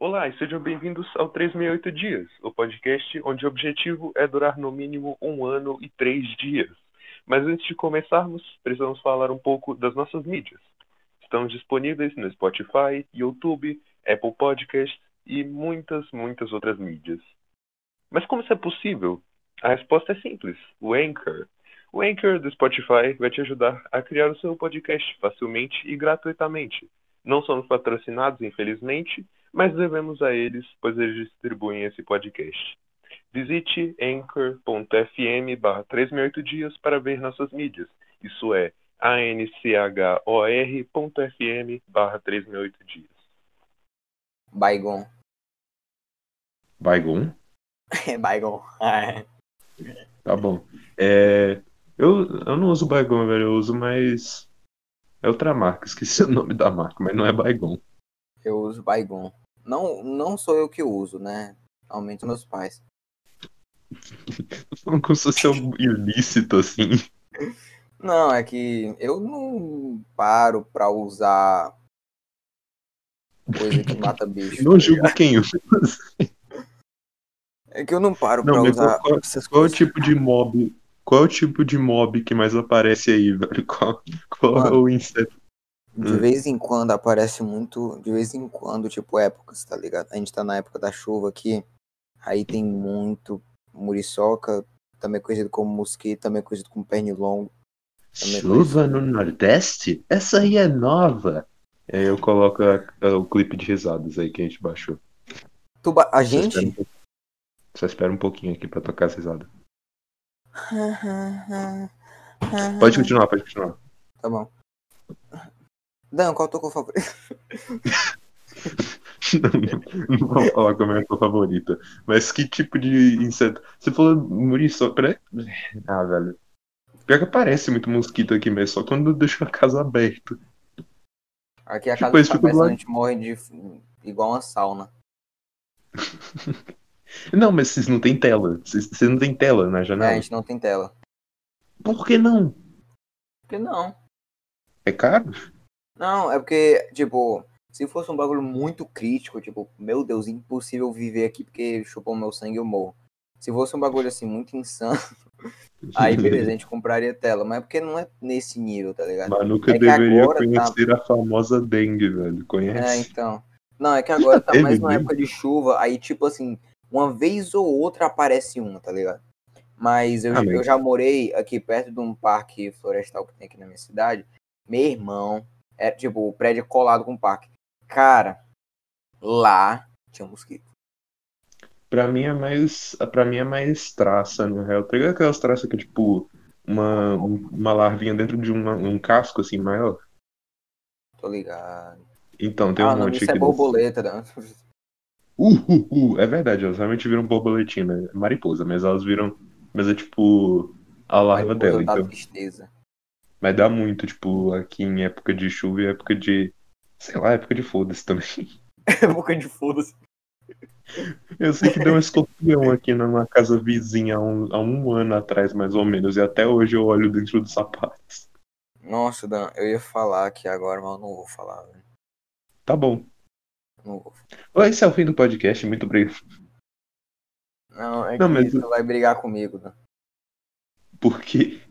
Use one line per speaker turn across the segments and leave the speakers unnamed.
Olá e sejam bem-vindos ao 368 Dias, o podcast onde o objetivo é durar no mínimo um ano e três dias. Mas antes de começarmos, precisamos falar um pouco das nossas mídias. Estamos disponíveis no Spotify, YouTube, Apple Podcasts e muitas, muitas outras mídias. Mas como isso é possível? A resposta é simples: o Anchor. O Anchor do Spotify vai te ajudar a criar o seu podcast facilmente e gratuitamente. Não somos patrocinados, infelizmente, mas devemos a eles, pois eles distribuem esse podcast. Visite anchor.fm barra 368 dias para ver nossas mídias. Isso é anchor.fm barra 368 dias.
Baigon.
Baigon?
É Baigon.
Tá bom. É, eu, eu não uso Baigon, velho. Eu uso mais. É outra marca, esqueci o nome da marca, mas não é Baigon.
Eu uso Baigon. Não, não sou eu que uso, né? Normalmente meus pais.
Falando como se fosse algo ilícito, assim.
Não, é que eu não paro pra usar coisa que mata bicho.
Não
tá
julgo quem usa.
É que eu não paro
Não,
pra usar
qual- Qual é o tipo de mob? Qual é o tipo de mob que mais aparece aí, velho? Qual, qual é o inseto?
De
Hum.
vez em quando aparece muito. De vez em quando, tipo, épocas, tá ligado? A gente tá na época da chuva aqui. Aí tem muito muriçoca, também conhecido como mosquito, também conhecido como pernilongo.
Chuva no Nordeste? Essa aí é nova. Aí eu coloco a- a- o clipe de risadas aí que a gente baixou.
Tuba... A
Só espera um
gente.
Só espera um pouquinho aqui pra tocar as risadas. Pode continuar, pode continuar.
Tá bom. Dan, qual é o teu cor favorito?
não, não vou falar como é a tua favorita. Mas que tipo de inseto? Você falou muriçoca. Peraí. Ah, velho. Pior que aparece muito mosquito aqui mesmo, só quando eu deixo a casa aberta.
Aqui a
Tipo,
casa tá parecendo a gente morre de. igual uma sauna.
Não, mas vocês não tem tela. Vocês, vocês não tem tela na
É, a
janela.
gente não tem tela.
Por que não?
Por que não?
É caro?
Não, é porque, tipo, se fosse um bagulho muito crítico, tipo, meu Deus, impossível viver aqui porque chupou meu sangue e eu morro. Se fosse um bagulho assim muito insano, aí beleza, a gente compraria tela, mas é porque não é nesse nível, tá ligado?
Manuca
É que
deveria
tá-
conhecer a famosa dengue, velho.
É,
Conhece?
então. Não, é que agora tá
teve
mais na
mesmo?
época de chuva, aí tipo assim, uma vez ou outra aparece uma, tá ligado? Mas eu,
Ah, mas-
eu já morei aqui perto de um parque florestal que tem aqui na minha cidade. Meu irmão, é tipo, o prédio é colado com o parque. Cara, lá tinha um mosquito.
Pra mim é mais. Pra mim é mais traça, no real. Tá ligado aquelas traças que é tipo uma, um- uma larvinha dentro de uma- um casco assim maior?
Tô ligado.
Então, tem
ah,
um
o nome
monte
disso é
aqui.
borboleta, né?
Uh, uh, uh, é verdade, elas realmente viram borboletinha, né? Mariposa, mas elas viram. Mas é tipo. A larva
Mariposa
dela,
da
então.
tristeza.
Mas dá muito, tipo, aqui em época de chuva e época de. Sei lá, época de foda-se também.
Boca de foda-se.
Eu sei que deu um escorpião aqui numa casa vizinha há um, há um ano atrás, mais ou menos, e até hoje eu olho dentro dos sapatos.
Nossa, Dan, eu ia falar aqui agora, mas eu não vou falar, velho.
Tá bom.
Não vou.
Esse é o fim do podcast, muito obrigado.
Não, é
Não,
que
mas-
você vai brigar comigo, Dan.
Porque.
Porque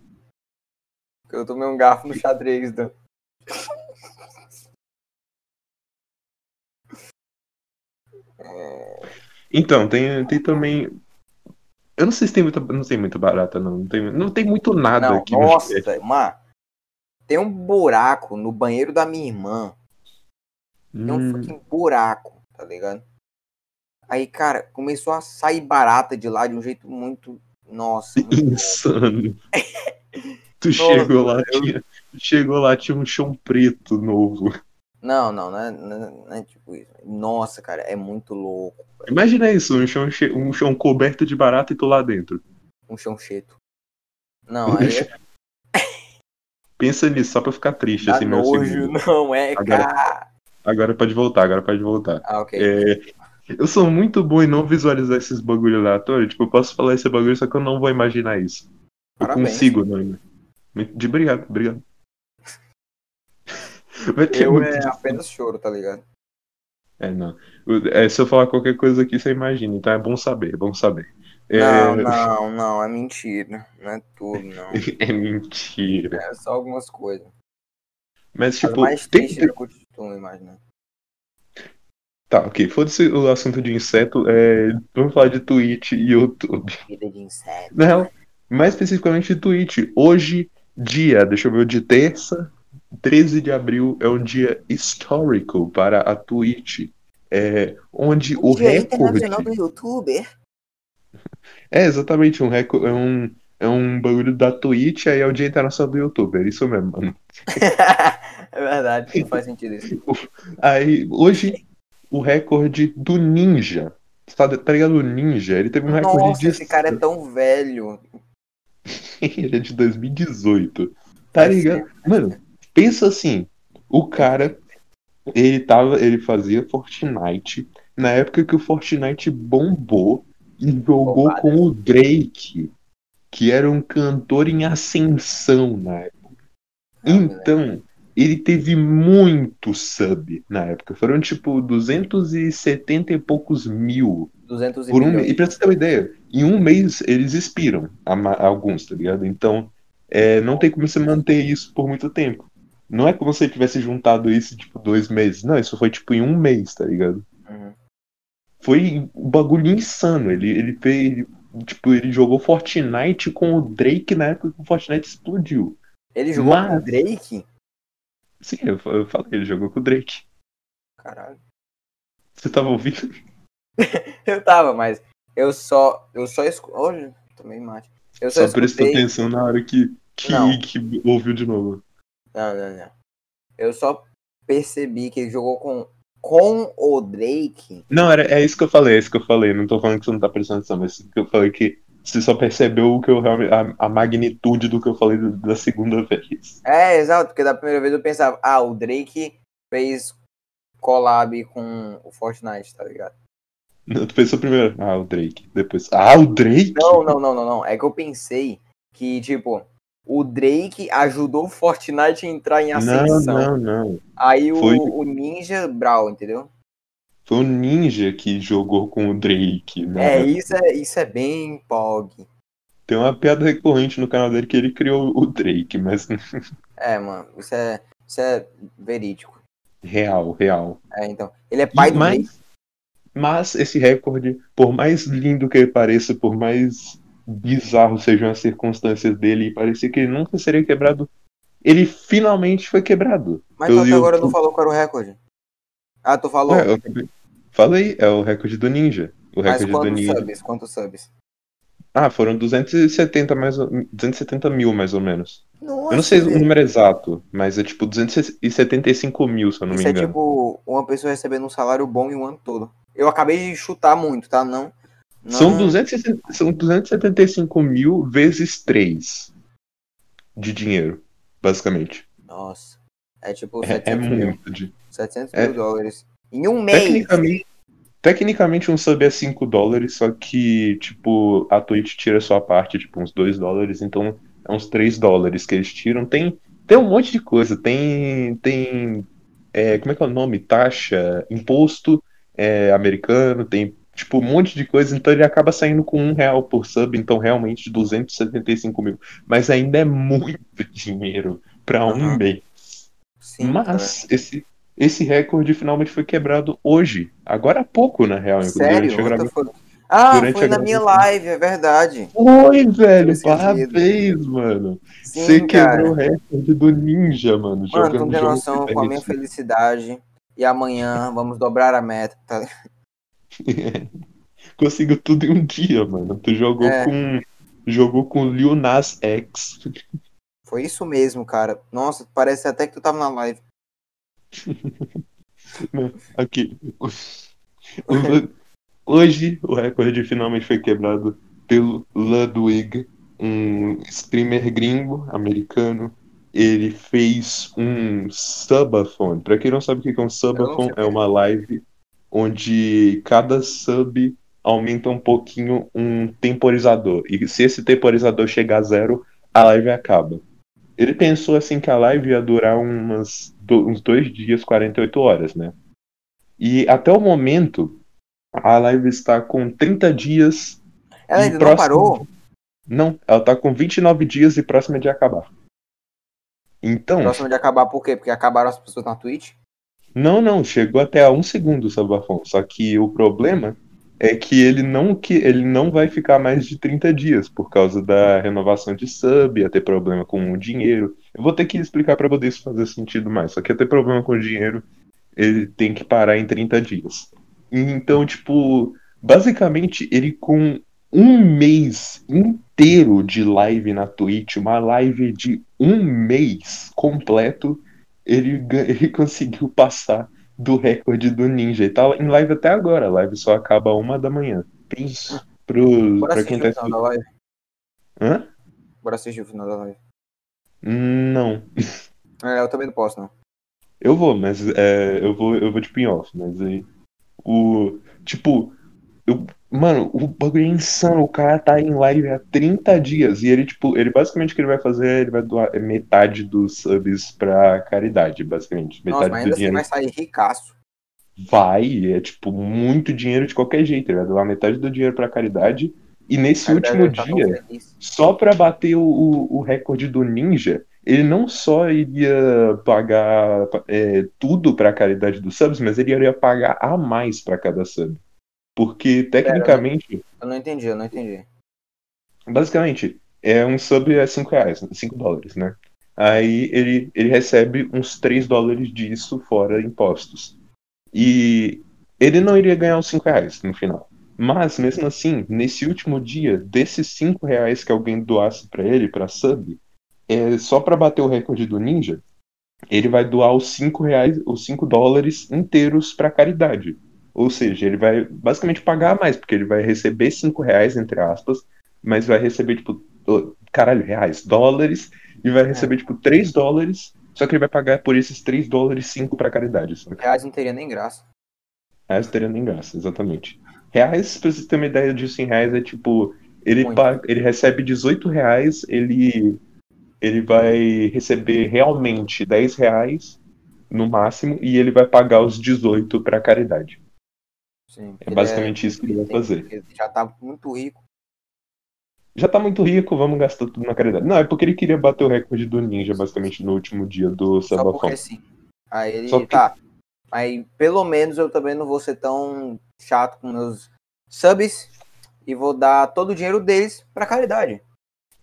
eu tomei um garfo no xadrez.
Então, tem, tem também. Eu não sei se tem muita. Não tem muita barata, não. Não tem, não tem muito nada
Não,
aqui no
nossa, Mar, tem um buraco no banheiro da minha irmã. Tem um
Hum,
fucking buraco, tá ligado? Aí, cara, começou a sair barata de lá de um jeito muito. Nossa, muito
insano. Tu chegou lá, tinha, chegou lá, tinha um chão preto novo.
Não, não, não é, não é- é tipo isso. Nossa, cara, é muito louco.
Imagina isso, um chão, um chão coberto de barata e tu lá dentro.
Um chão cheto. Não, aí é
Pensa nisso, só pra ficar triste,
dá
assim, meio
nojo, não é,
Agora-
cara.
Agora pode voltar, agora pode voltar.
Ah, ok.
É, eu sou muito bom em não visualizar esses bagulho aleatório. Tipo, eu posso falar esse bagulho, só que eu não vou imaginar isso. Eu
Parabéns.
consigo, não. De obrigado, obrigado.
Eu
muito
é apenas choro, tá ligado?
É, não. É, se eu falar qualquer coisa aqui, você imagina. Então é bom saber, é bom saber. É,
Não, não, não, é mentira. Não é tudo, não.
é mentira.
É só algumas coisas.
Mas, tipo,
mais
tem,
eu costumo imaginar.
Tá, ok. Foda-se o assunto de inseto. É... Vamos falar de Twitch e YouTube.
Vida de inseto.
Na real, mais especificamente Twitch. Hoje, dia, deixa eu ver, de terça, 13 de abril, é um dia histórico para a Twitch. É, onde o
Dia
recorde.
Internacional do Youtuber.
É, exatamente, um recorde. É um, é um bagulho da Twitch, aí é o Dia Internacional do YouTuber. Isso mesmo, mano.
é verdade, não faz sentido isso.
Aí, hoje, o recorde do Ninja. Tá, tá ligado? O Ninja, ele teve um recorde
Nossa,
de.
esse cara é tão velho.
Ele é de 2018. Tá
É
ligado? Mano, pensa assim. O cara, ele tava, ele fazia Fortnite na época que o Fortnite bombou e jogou
Bombada.
com o Drake, que era um cantor em ascensão na época. Então, ele teve muito sub na época. Foram tipo 270 e poucos mil
200
por um, e pra você ter uma ideia, em um mês eles expiram, alguns, tá ligado? Então, é, não tem como você manter isso por muito tempo. Não é como se você tivesse juntado isso, tipo, dois meses. Não, isso foi, tipo, em um mês, tá ligado?
Uhum.
Foi um bagulho insano. Ele, ele fez, ele, tipo, ele jogou Fortnite com o Drake na época que o Fortnite explodiu.
Ele jogou com
Mas-
o Drake?
Sim, eu, eu falei, ele jogou com o Drake.
Caralho.
Você tava ouvindo?
Eu tava, mas eu só. Eu só escu... Hoje, tomei mate. Eu só,
Só prestou
escutei.
atenção na hora que, que,
Não.
que ouviu de novo.
Não, não, não. Eu só percebi que ele jogou com, com o Drake.
Não, era, é isso que eu falei, é isso que eu falei. Não tô falando que você não tá prestando atenção, mas eu falei que você só percebeu o que eu realmente. A, a magnitude do que eu falei da segunda vez.
É, exato, porque da primeira vez eu pensava, ah, o Drake fez collab com o Fortnite, tá ligado?
Não, Tu pensou primeiro, ah, o Drake. Depois, ah, o Drake?
Não, não, não, não, não. É que eu pensei que, tipo, o Drake ajudou o Fortnite a entrar em
não,
ascensão.
não, não.
Aí o,
Foi-
o Ninja Brawl, entendeu?
Foi o Ninja que jogou com o Drake. Né?
É, isso é, isso é bem pog.
Tem uma piada recorrente no canal dele que ele criou o Drake, mas
É, mano, isso é, isso é verídico.
real, real.
É, então. Ele é pai do Drake.
Mas, mas esse recorde, por mais lindo que ele pareça, por mais bizarro sejam as circunstâncias dele, parecia que ele nunca seria quebrado, ele finalmente foi quebrado.
Mas até agora não falou qual era o recorde. Ah, tu falou.
Ué, eu acabei- Falei, é o recorde do Ninja. O
Mas
recorde do
quantos
Ninja.
subs? Quantos subs?
Ah, foram 270, mais, ou- 270 mil, mais ou menos.
Nossa,
eu não sei o número exato, mas é tipo 275 mil, se eu não
Isso
me
é
engano.
tipo uma pessoa recebendo um salário bom em um ano todo. Eu acabei de chutar muito, tá? Não. não...
São, 260 são 275 mil vezes 3 de dinheiro, basicamente.
Nossa. É tipo
É,
700
é
mil.
muito. De...
700
É-
mil dólares. Em um mês.
Tecnicamente, tecnicamente um sub é 5 dólares, só que, tipo, a Twitch tira a sua parte, tipo, uns 2 dólares, então é uns 3 dólares que eles tiram. Tem, tem um monte de coisa, tem. tem é, como é que é o nome? Taxa, imposto é, americano, tem tipo um monte de coisa, então ele acaba saindo com um real por sub, então realmente 275 mil. Mas ainda é muito dinheiro para um
Aham.
mês.
Sim,
Mas esse, esse recorde finalmente foi quebrado hoje. Agora há pouco, na real.
Sério? Ah,
durante
foi
a
na minha live, é verdade.
Oi, velho, parabéns, mano.
Sim,
Você
cara.
quebrou o recorde do Ninja, mano.
Mano, não tem noção com a minha felicidade. E amanhã vamos dobrar a meta, tá?
Conseguiu tudo em um dia, mano. Tu jogou
É.
com. Jogou com o Lil Nas X.
Foi isso mesmo, cara. Nossa, parece até que tu tava na live.
Aqui. Hoje o recorde finalmente foi quebrado pelo Ludwig, um streamer gringo americano. Ele fez um subathon. Pra quem não sabe o que é um subathon, é
é.
uma live onde cada sub aumenta um pouquinho um temporizador. E se esse temporizador chegar a zero, a live acaba. Ele pensou assim que a live ia durar umas, do- uns dois dias, 48 horas, né? E até o momento, a live está com 30 dias.
Ela ainda não
próximo-
parou?
Não, ela tá com 29 dias e próxima de acabar. Então,
Próximo de acabar por quê? Porque acabaram as pessoas na Twitch?
não, não, chegou até a um segundo o Sabafon. Só que o problema é que ele não, que ele não vai ficar mais de 30 dias por causa da renovação de sub, ia ter problema com o dinheiro. Eu vou ter que explicar pra poder isso fazer sentido mais. Só que ia ter problema com o dinheiro, ele tem que parar em 30 dias. Então, tipo, basicamente ele com um mês inteiro de live na Twitch, uma live de um mês completo, ele, ele conseguiu passar do recorde do Ninja. E tá em live até agora. A live só acaba uma da manhã. Pros, pros,
Bora
pra quem tá
o final da live.
Hã?
Bora assistir o final da live.
Não.
É, eu também não posso, não.
Eu vou, mas é, eu vou, eu vou tipo em off, mas aí. O. Tipo, eu, mano, o bagulho é insano. O cara tá em live há 30 dias. E ele, tipo, ele basicamente o que ele vai fazer ele vai doar metade dos subs pra caridade, basicamente.
Nossa,
Metade
mas
do
ainda assim
dinheiro
vai sair ricaço.
vai, é tipo muito dinheiro de qualquer jeito. Ele vai doar metade do dinheiro pra caridade. E nesse último
tá
dia, só pra bater o, o, o recorde do Ninja, ele não só iria pagar é, tudo pra caridade dos subs, mas ele iria pagar a mais pra cada sub. Porque, tecnicamente,
Eu não entendi, eu não entendi.
basicamente, é um sub é 5 reais, 5 dólares, né? Aí ele, ele recebe uns 3 dólares disso fora impostos. E ele não iria ganhar os 5 reais no final. Mas, mesmo assim, nesse último dia, desses 5 reais que alguém doasse pra ele, pra sub, é, só pra bater o recorde do Ninja, ele vai doar os 5 reais, os 5 dólares inteiros pra caridade. Ou seja, ele vai basicamente pagar mais, porque ele vai receber 5 reais, entre aspas, mas vai receber, tipo, oh, caralho, reais, dólares, e vai receber, tipo, 3 dólares, só que ele vai pagar por esses 3 dólares 5 pra caridade. Que
Reais não teria nem graça.
reais teria nem graça, exatamente. Reais, pra vocês terem uma ideia disso em reais, é tipo, ele, paga, ele recebe 18 reais, ele, ele vai receber realmente 10 reais no máximo, e ele vai pagar os 18 pra caridade.
Sim,
É basicamente isso que ele vai fazer.
Ele já tá muito rico.
Já tá muito rico, vamos gastar tudo na caridade. Não, é porque ele queria bater o recorde do Ninja, basicamente, no último dia do
Só
Sabafão.
porque sim. Aí ele
Só que-
tá. Aí pelo menos eu também não vou ser tão chato com meus subs e vou dar todo o dinheiro deles pra caridade.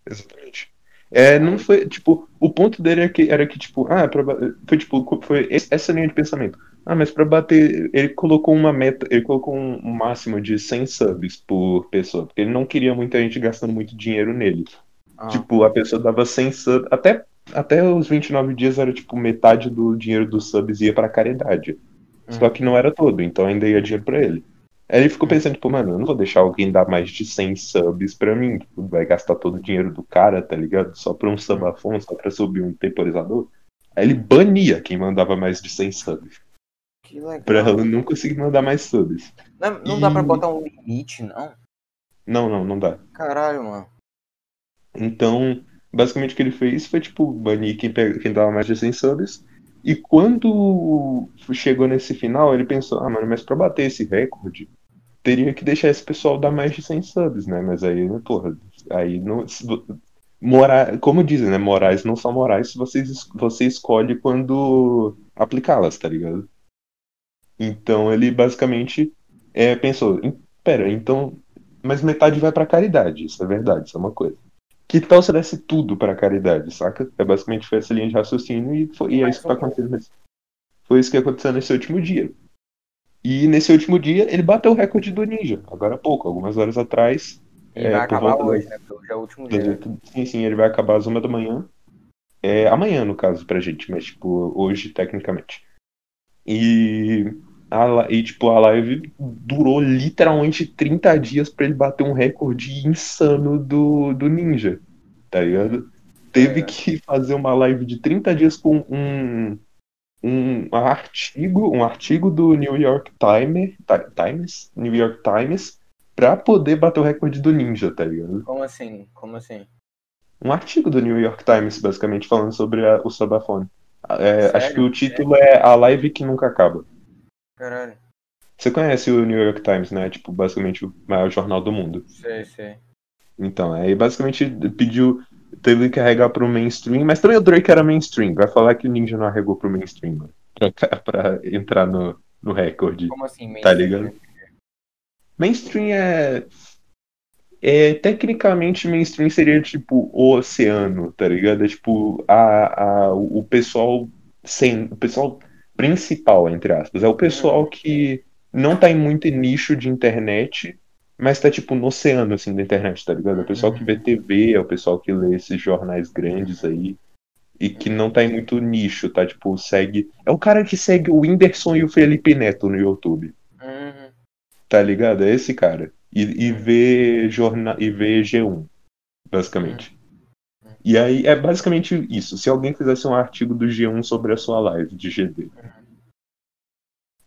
Exatamente. É, não foi, tipo, o ponto dele era que, era que tipo, ah, foi tipo, foi essa linha de pensamento. Ah, mas pra bater, ele colocou uma meta, ele colocou um, máximo de 100 subs por pessoa, porque ele não queria muita gente gastando muito dinheiro nele.
Ah,
Tipo, a pessoa dava 100 subs, até, até os 29 dias era tipo metade do dinheiro dos subs ia pra caridade. Só que não era todo, então ainda ia dinheiro pra ele. Aí ele ficou pensando, tipo, mano, eu não vou deixar alguém dar mais de 100 subs pra mim. Tipo, vai gastar todo o dinheiro do cara, tá ligado? Só pra um subafon, só pra subir um temporizador. Aí ele bania quem mandava mais de 100 subs.
Que legal.
Pra ela não conseguir mandar mais subs.
Não, não dá pra
E-
botar um limite, não?
Não, não, não dá.
Caralho, mano.
Então, basicamente o que ele fez foi, tipo, banir quem, pega, quem dava mais de 100 subs. E quando chegou nesse final, ele pensou, ah, mano, mas pra bater esse recorde, teria que deixar esse pessoal dar mais de 100 subs, né? Mas aí, porra, aí não... Mora, como dizem, né? Morais não são morais se você, es- você escolhe quando aplicá-las, tá ligado? Então ele basicamente é, pensou, "Em- pera, então. Mas metade vai pra caridade, isso é verdade, isso é uma coisa. Que tal se desse tudo pra caridade, saca? É basicamente foi essa linha de raciocínio e, foi, e é isso que tá acontecendo. nesse- Foi isso que aconteceu nesse último dia. E nesse último dia ele bateu o recorde do Ninja, agora há pouco, algumas horas atrás.
E
É,
vai acabar hoje,
das-
né? Hoje é o último dia.
Sim, sim, ele vai acabar às uma da manhã. É, amanhã, no caso, pra gente, mas tipo, hoje, tecnicamente. E, a, la- e tipo, a live durou literalmente 30 dias pra ele bater um recorde insano do, do Ninja, tá ligado? Teve
É.
que fazer uma live de 30 dias com um, um artigo, um artigo do New York Times, Ti- Times, New York Times, pra poder bater o recorde do Ninja, tá ligado?
Como assim? Como assim?
um artigo do New York Times, basicamente, falando sobre a- o Sabafone. É, acho que o título é A Live que Nunca Acaba.
Caralho.
Você conhece o New York Times, né? Tipo, basicamente o maior jornal do mundo.
Sei, sei.
Então, aí basicamente pediu. Teve que carregar pro mainstream, mas também o Drake era mainstream. Vai falar que o Ninja não arregou pro mainstream, mano. Pra, pra entrar no, no recorde.
Como assim,
Tá
mainstream?
ligado? Mainstream é. É, tecnicamente, mainstream seria tipo o oceano, tá ligado? É tipo a, a, o pessoal sem, o pessoal principal, entre aspas. É o pessoal que não tá em muito nicho de internet, mas tá tipo no oceano assim da internet, tá ligado? É o pessoal que vê TV, é o pessoal que lê esses jornais grandes aí. E que não tá em muito nicho, tá? Tipo, segue. É o cara que segue o Whindersson e o Felipe Neto no YouTube.
Uhum.
Tá ligado? É esse cara. E, e vê jornal e vê G1, basicamente. E aí é basicamente isso. Se alguém fizesse um artigo do G1 sobre a sua live de GD,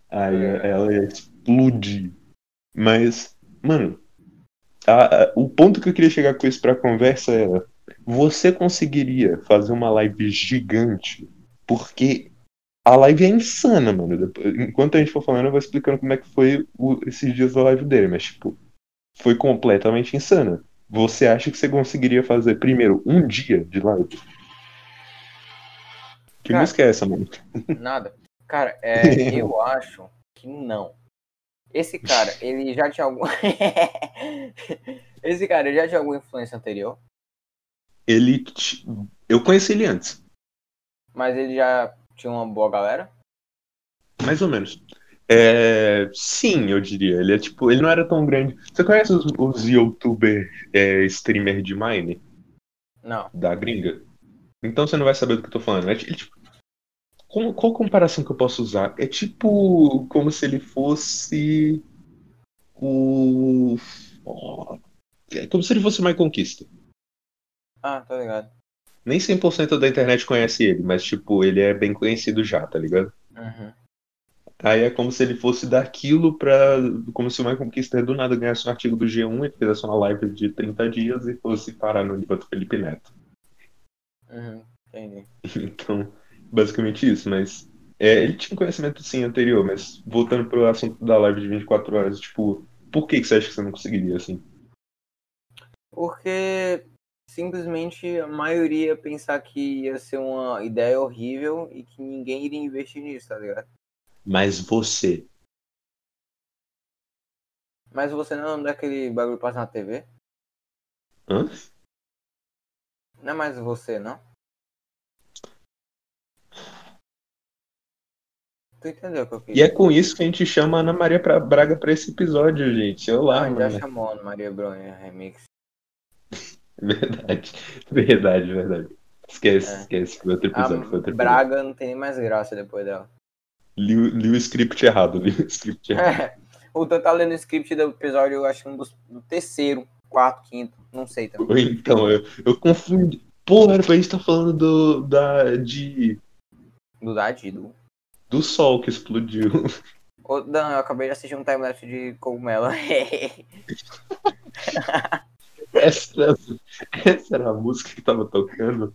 aí ela ia explodir. Mas, mano, a- a- o ponto que eu queria chegar com isso pra conversa é: você conseguiria fazer uma live gigante? Porque a live é insana, mano. Depois- Enquanto a gente for falando, eu vou explicando como é que foi o- esses dias da live dele, mas, tipo, foi completamente insana. Você acha que você conseguiria fazer primeiro um dia de live? Que
Cara.
música é essa, mano?
Nada. Cara, é, eu acho que não. Esse cara, ele já tinha algum. Esse cara, ele já tinha alguma influência anterior,
Ele. t- Eu conheci ele antes,
mas ele já tinha uma boa galera.
mais ou menos. É, sim, eu diria. Ele é tipo, ele não era tão grande. Você conhece os, os youtuber é, streamer de Mine
Não.
da gringa? Então você não vai saber do que eu tô falando. É, tipo, como- qual comparação que eu posso usar? É tipo como se ele fosse o. É como se ele fosse o My Conquista.
Ah, tô ligado.
Nem 100% da internet conhece ele, mas tipo, ele é bem conhecido já, tá ligado?
Uhum.
Aí é como se ele fosse daquilo pra. Como se o My Conquista do nada ganhasse um artigo do G1 e fizesse uma live de 30 dias e fosse parar no nível do Felipe Neto.
Uhum. Entendi.
Então, basicamente isso, mas. é, ele tinha um conhecimento sim anterior, mas voltando pro assunto da live de 24 horas, tipo, por que, que você acha que você não conseguiria assim?
Porque simplesmente a maioria ia pensar que ia ser uma ideia horrível e que ninguém iria investir nisso, tá ligado?
Mas você.
Mas você não é daquele bagulho que passa na TV?
Hã?
Não é mais você, não? Tu entendeu o que eu quis
E é com isso que a gente chama a Ana Maria Braga pra esse episódio, gente. Olá,
Ah, já
mano.
chamou a Ana Maria Bronha Remix.
Verdade, verdade, verdade. Esquece,
É.
esquece. Foi outro episódio, foi outro episódio.
Braga não tem nem mais graça depois dela.
Li, o- li o script errado, li o script errado.
o Tan tá lendo o script do episódio, eu acho que um dos, do terceiro, quarto, quinto, não sei também.
Então, eu, eu confundi. Porra, era pra gente estar falando do, da, de,
Do Dadido.
do sol que explodiu.
Ô, Dan, eu acabei de assistir um timelapse de cogumelo.
Essa, essa era a música que tava tocando.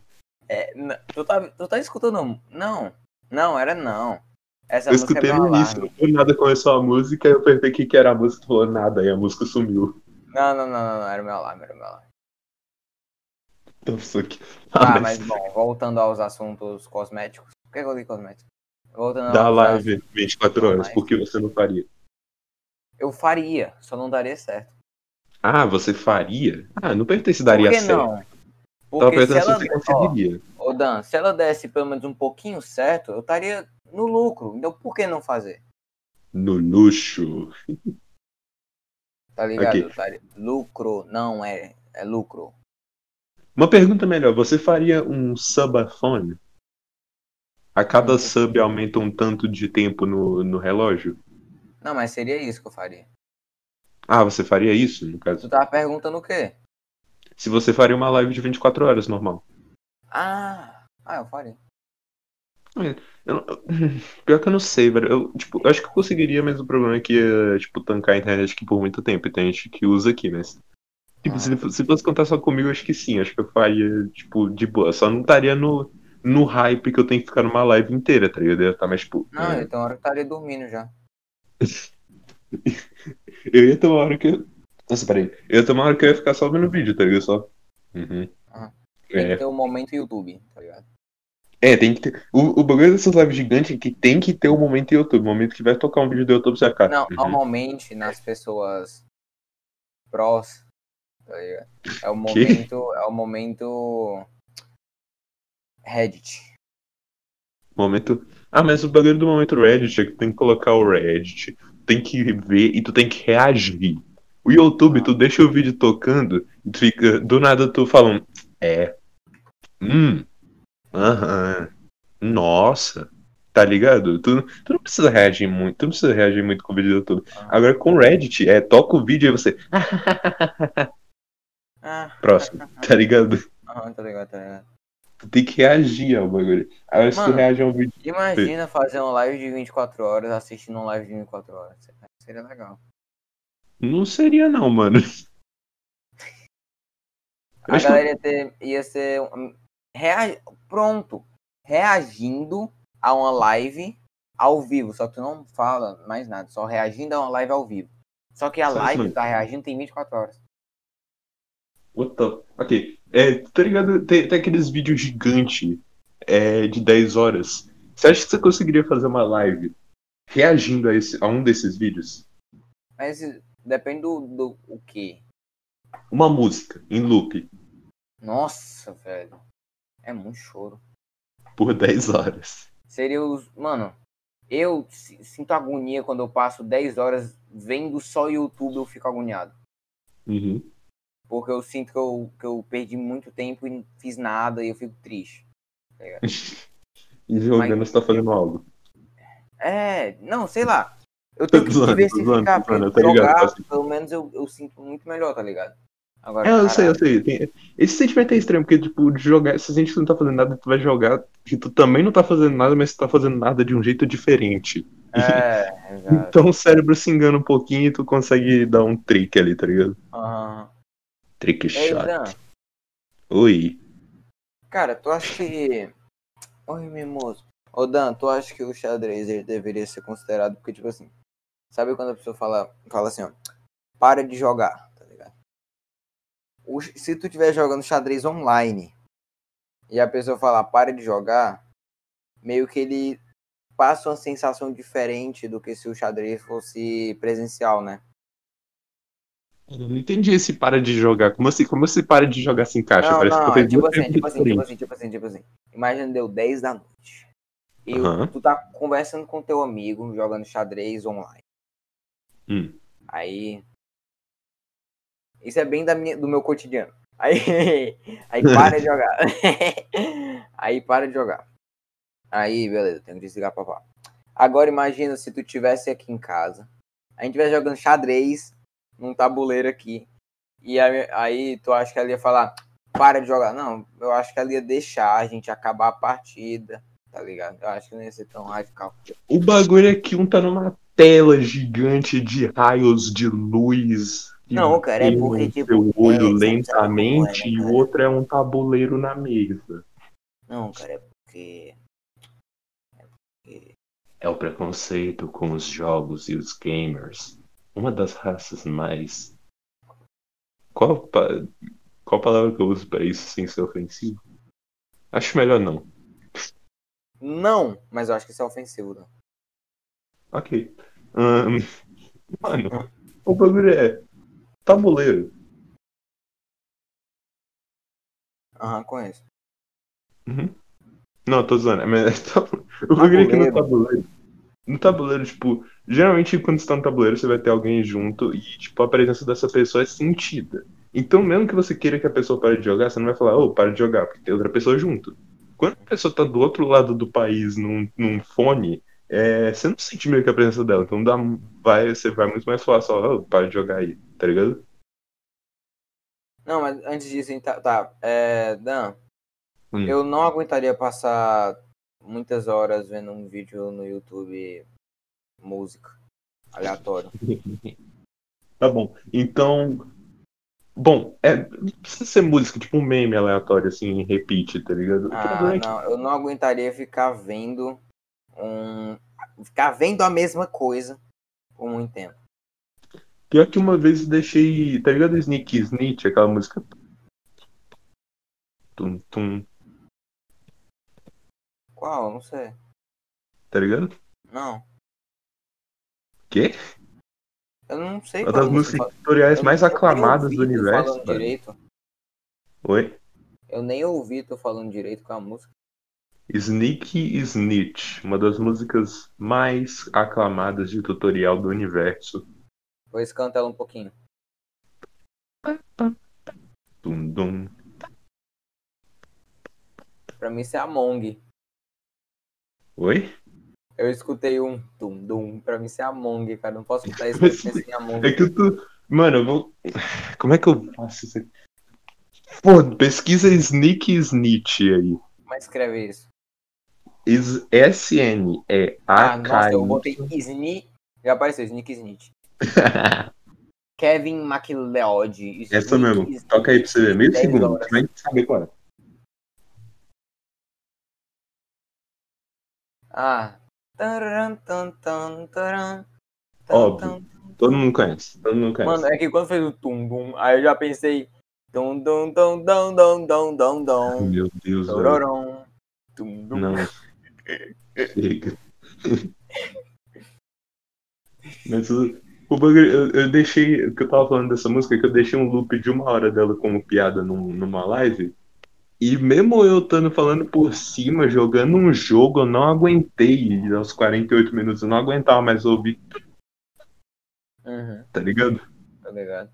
É, tu, tá, tu tá escutando? Não. Não, era não. Essa
eu
música
escutei
é
no início, foi nada começou a música, eu perguntei o que, que era a música, tu falou nada, e a música sumiu.
Não, não, não, não, não, era meu alarme, era meu alarme.
Então.
Tá,
Ah,
mas
mas
bom, voltando aos assuntos cosméticos. Por que eu li cosméticos? Voltando
da live 24 horas, por que você não faria?
Eu faria, só não daria certo.
Ah, você faria? Ah, não perguntei se daria
Por que
certo.
não?
Tava
Porque se
perguntando
ela,
se você conseguiria.
ô Dan, se ela desse pelo menos um pouquinho certo, eu estaria no lucro. Então por que não fazer?
No luxo.
Tá ligado?
Ok.
Eu estaria- Lucro, não é, é lucro.
Uma pergunta melhor, você faria um subathon? A cada
Hum.
sub aumenta um tanto de tempo no, no relógio?
Não, mas seria isso que eu faria.
Ah, você faria isso, no
Tu
caso?
tava perguntando o quê?
Se você faria uma live de 24 horas, normal.
Ah, ah, eu faria.
Não- eu- pior que eu não sei, velho. Eu, tipo, eu acho que eu conseguiria, mas o problema é que ia, tipo, tancar a internet aqui por muito tempo. E tem gente que usa aqui, mas. Tipo,
Ah.
se, se fosse contar só comigo, acho que sim. Acho que eu faria, tipo, de boa. Só não estaria no, no hype que eu tenho que ficar numa live inteira, tá ligado? Eu estar mais, tipo.
Não,
é,
então hora eu estaria dormindo já.
Eu ia ter uma hora que. eu- Nossa, peraí. Eu ia ter uma hora que eu ia ficar só vendo vídeo, tá ligado? Só. Uhum.
Aham. Tem que
É.
ter um momento YouTube, tá?
É, tem que ter. O, o bagulho dessas lives gigantes é que tem que ter o momento YouTube. O momento que vai tocar um vídeo do YouTube, você ficar.
Não,
uhum.
normalmente nas pessoas prós, tá? É o momento, é o momento Reddit.
Momento. Ah, mas o bagulho do momento Reddit é que tem que colocar o Reddit, tem que ver e tu tem que reagir. O YouTube, tu deixa o vídeo tocando e tu fica. Do nada tu falando. É. Hum. Aham. Nossa. Tá ligado? Tu, tu não precisa reagir muito. Tu não precisa reagir muito com o vídeo do YouTube. Agora com o Reddit, é, toca o vídeo e você.
Ah,
Próximo. Tá ligado?
aham, tá ligado, tá ligado.
Tu tem que reagir ao bagulho. Agora se tu
Mano.
reage a um vídeo.
Imagina fazer uma live de 24 horas assistindo uma live de 24 horas. Seria legal.
Não seria não, mano.
A galera ia, ter, ia ser. Rea- Pronto. Reagindo a uma live ao vivo. Só que tu não fala mais nada. Só reagindo a uma live ao vivo. Só que a live que tá reagindo tem 24 horas.
What the... Ok. É, tá ligado? Tem, tem aqueles vídeos gigantes é, de 10 horas. Você acha que você conseguiria fazer uma live reagindo a, esse, a um desses vídeos?
Mas depende do, do o quê?
Uma música em loop
Nossa, velho. É muito choro.
por 10 horas.
Seria os. Mano, eu si- sinto agonia quando eu passo 10 horas vendo só YouTube, eu fico agoniado.
Uhum.
Porque eu sinto que eu, que eu perdi muito tempo e não fiz nada e eu fico triste.
E jogando
Mas-
você tá fazendo algo.
É, não, sei lá. Eu tenho que diversificar,
zoando, zoando, tá
jogar,
tá
pelo menos eu, eu sinto muito melhor, tá ligado? Agora,
É, eu sei, eu
caralho,
sei. Tem- Esse sentimento é estranho, porque, tipo, de jogar, se a gente não tá fazendo nada, tu vai jogar que tu também não tá fazendo nada, mas tu tá fazendo nada de um jeito diferente.
É, exato.
Então o cérebro se engana um pouquinho e tu consegue dar um trick ali, tá ligado?
Aham.
Trick
Ei,
shot.
Dan,
Oi.
cara, tu acha que. Oi, mimoso. Ô, Dan, tu acha que o xadrez ele deveria ser considerado? Porque, tipo assim, sabe quando a pessoa fala, fala assim, ó, para de jogar, se tu estiver jogando xadrez online e a pessoa falar para de jogar, meio que ele passa uma sensação diferente do que se o xadrez fosse presencial, né?
Eu não entendi esse para de jogar. Como assim? Como esse para de jogar se encaixa?
Não,
Parece que
não,
tu
é
fez
tipo assim, tipo
perguntas
assim, tipo assim, tipo assim, tipo assim. Imagina deu 10 da noite. E
Aham.
tu tá conversando com teu amigo, jogando xadrez online.
Hum.
Aí. Isso é bem da minha, do meu cotidiano. Aí, aí para de jogar. aí para de jogar. Aí, beleza, tenho que desligar papá. Agora imagina se tu tivesse aqui em casa. A gente tivesse jogando xadrez num tabuleiro aqui. E aí, aí tu acha que ela ia falar, para de jogar. Não, eu acho que ela ia deixar a gente acabar a partida, tá ligado? Eu acho que não ia ser tão radical.
O bagulho é que um tá numa tela gigante de raios de luz.
Não, cara, é porque,
o
tipo,
seu olho
é,
lentamente
é, né,
e o outro é um tabuleiro na mesa.
Não, cara, é porque. É porque.
É o preconceito com os jogos e os gamers. Uma das raças mais. Qual, pa- Qual palavra que eu uso pra isso sem ser ofensivo? Acho melhor não.
Não, mas eu acho que isso é ofensivo, não.
Ok. Ahn, mano, o bagulho é. Tabuleiro.
Aham, conheço.
Uhum. Não, tô zoando. Mas, tabu- o bagulho é que no tabuleiro. No tabuleiro, tipo, geralmente quando você tá no tabuleiro, você vai ter alguém junto e, tipo, a presença dessa pessoa é sentida. Então, mesmo que você queira que a pessoa pare de jogar, você não vai falar, ô, para de jogar, porque tem outra pessoa junto. Quando a pessoa tá do outro lado do país num, num fone, é, você não sente meio que a presença dela. Então dá, vai, você vai muito mais falar só, ô, para de jogar aí, tá ligado?
Não, mas antes disso, tá. tá é, Dan,
Hum.
eu não aguentaria passar muitas horas vendo um vídeo no YouTube música aleatório.
Tá bom. Então. Bom, é, não precisa ser música, tipo um meme aleatório, assim, em repeat, tá ligado?
Ah,
é que-
não, eu não aguentaria ficar vendo um. Ficar vendo a mesma coisa por muito tempo.
Pior que uma vez eu deixei. Tá ligado Sneak Snitch, aquela música? Tum, tum.
Qual? Não sei.
Tá ligado?
Não.
Quê?
Eu não sei
Uma das
música
músicas tutoriais mais aclamadas do universo.
falando direito.
Oi?
Eu nem ouvi tu falando direito com a música.
Sneaky Snitch, uma das músicas mais aclamadas de tutorial do universo.
Pois canta ela um pouquinho.
Dum, dum.
Pra mim isso é Among.
Oi?
Eu escutei um tum dum. Pra mim isso é Among, cara. Não posso escutar isso
Mas-
sem pensar em Among.
É que eu tô. Mano, eu vou. Como é que eu faço isso aqui? Pô, pesquisa Sneaky Snitch aí.
Como é que escreve isso?
Is- S-N-E-A-K.
Ah, nossa, eu botei Sneak. Já apareceu, Sneak Snitch. Kevin McLeod.
Essa mesmo. Toca aí pra você ver. Meio
10
segundo. Você vai saber qual é.
Ah.
Óbvio. Todo mundo conhece. Todo mundo conhece.
Mano, é que quando fez o tum dum, aí eu já pensei. Dum dum dum dum dum dum dum dum.
Meu Deus.
Tororom. Tum dum.
Não. Chega. Mas o, o bagulho, eu, eu deixei. O que eu tava falando dessa música, é que eu deixei um loop de uma hora dela como piada num- numa live. E mesmo eu estando falando por cima, jogando um jogo, eu não aguentei. Aos 48 minutos eu não aguentava mais ouvir,
Uhum,
tá ligado?
tá ligado?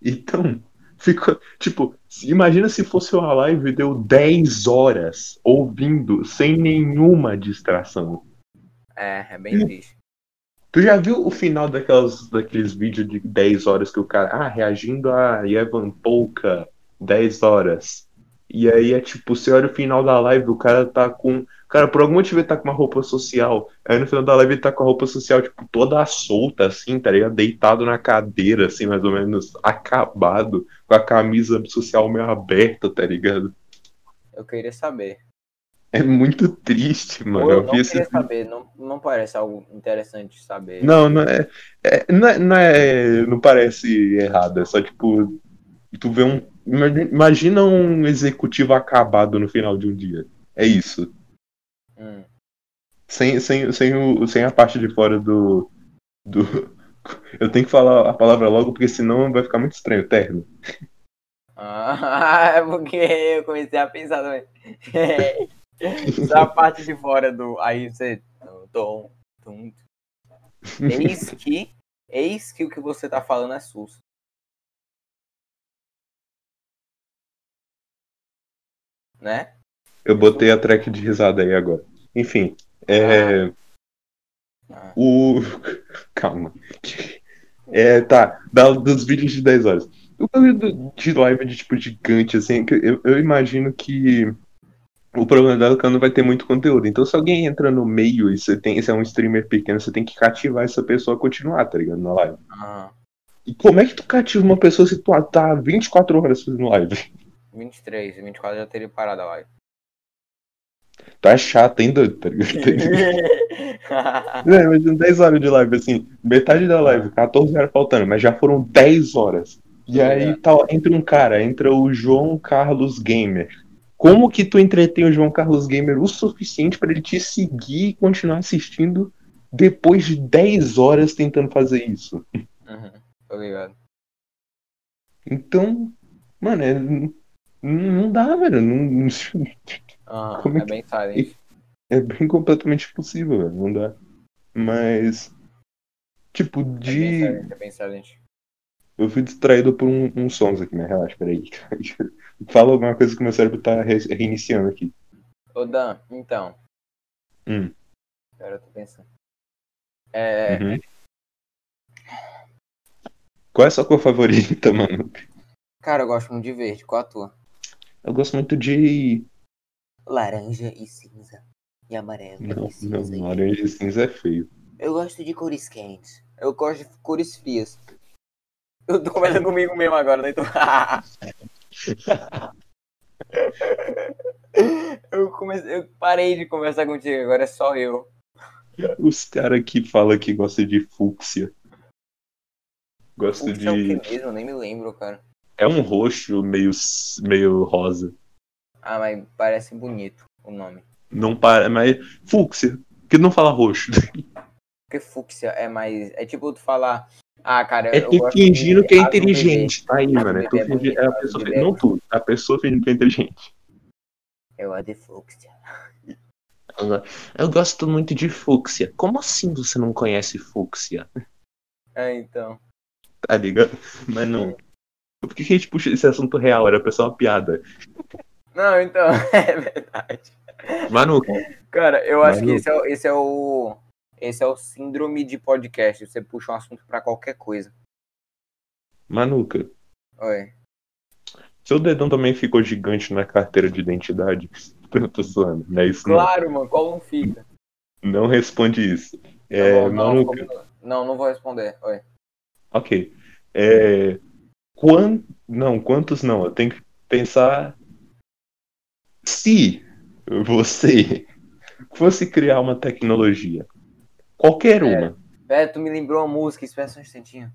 Então, ficou. Tipo, imagina se fosse uma live e deu 10 horas ouvindo sem nenhuma distração.
É, é bem triste.
Tu já viu o final daquelas, daqueles vídeos de 10 horas que o cara. Ah, reagindo a Evan Polka, 10 horas. E aí é tipo, você olha o final da live, o cara tá com. Cara, por algum motivo, ele tá com uma roupa social. Aí no final da live ele tá com a roupa social, tipo, toda solta, assim, tá ligado? Deitado na cadeira, assim, mais ou menos, acabado, com a camisa social meio aberta, tá ligado?
Eu queria saber.
É muito triste, mano.
Ou eu
Eu
não
vi esse
queria saber, não, não parece algo interessante de saber.
Não, não é, é- não é, não é- não parece errado, é só tipo, tu vê um, imagina- um executivo acabado no final de um dia. É isso.
Hum.
Sem, sem, sem, o, sem a parte de fora do, do. Eu tenho que falar a palavra logo, porque senão vai ficar muito estranho, terno.
Ah, é porque eu comecei a pensar também. Só a parte de fora do. Aí você. Tom. Eis que. Eis que o que você tá falando é SUS. Né?
Eu botei a track de risada aí agora. Enfim, é.
Ah.
O. Calma. É, tá. Da, dos vídeos de 10 horas. O bagulho de live de tipo gigante, assim, eu, eu imagino que o problema dela é que ela não vai ter muito conteúdo. Então, se alguém entra no meio e você tem, se é um streamer pequeno, você tem que cativar essa pessoa a continuar, tá ligado? Na live.
Aham.
E como é que tu cativa uma pessoa se tu tá 24 horas fazendo live?
23, 24 já teria parado a live.
Tá chato, hein, doido? Tá? É, mas 10 horas de live, assim, metade da live, 14 horas faltando, mas já foram 10 horas. E aí tá, entra um cara, entra o João Carlos Gamer. Como que tu entretém o João Carlos Gamer o suficiente pra ele te seguir e continuar assistindo depois de 10 horas tentando fazer isso?
Uhum, tô ligado.
Então, mano, é- não dá, velho. Não, Como é
é bem silent.
é bem completamente impossível, velho. Não dá. Mas, tipo,
É bem
de.
silent, é bem silent.
Eu fui distraído por um, uns sons aqui, mas relaxa, peraí. Fala alguma coisa que meu cérebro tá re- reiniciando aqui.
Ô Dan, então.
Hum.
Agora eu tô pensando. É.
Uhum. Qual é a sua cor favorita, mano?
Cara, eu gosto muito de verde. Qual a tua?
Eu gosto muito de.
Laranja e cinza. E amarelo
Não,
e cinza.
não, laranja e cinza é feio.
Eu gosto de cores quentes. Eu gosto de cores frias. Eu tô conversando comigo mesmo agora, né? Então... eu, comecei, eu parei de conversar contigo, agora é só eu.
Os caras que falam que gostam de fúcsia. Gosto
Fúcsia é o
de.
que mesmo? Eu nem me lembro, cara.
É um roxo meio, meio rosa.
Ah, mas parece bonito o nome.
Não para, mas fúcsia. Que não fala roxo.
Porque fúcsia é mais. É tipo tu falar. Ah, cara,
É tu fingindo que é inteligente. Aí,
Azul
mano, é tu
é
fingindo. É a pessoa,
é
não tu, a pessoa fingindo que é inteligente.
Eu gosto de fúcsia.
Eu gosto muito de fúcsia. Como assim você não conhece fúcsia?
É, então.
Tá ligado? Mas não. Por que, que a gente puxa esse assunto real? Era pra ser uma piada.
Não, então, é verdade.
Manu,
Cara, eu acho que
Manu.
esse é, o- esse é o. Esse é o síndrome de podcast. Você puxa um assunto pra qualquer coisa.
Manuca,
Oi.
seu dedão também ficou gigante na carteira de identidade? Eu tô zoando, não é isso não.
Claro, mano, qual não fica?
Não responde isso.
Tá
É,
bom, não,
Manuca,
não, não vou responder. Oi.
ok. É, quan... Não, quantos não? Eu tenho que pensar. Se você fosse criar uma tecnologia, qualquer
É.
uma,
Pera, tu me lembrou uma música, espera só um instantinho.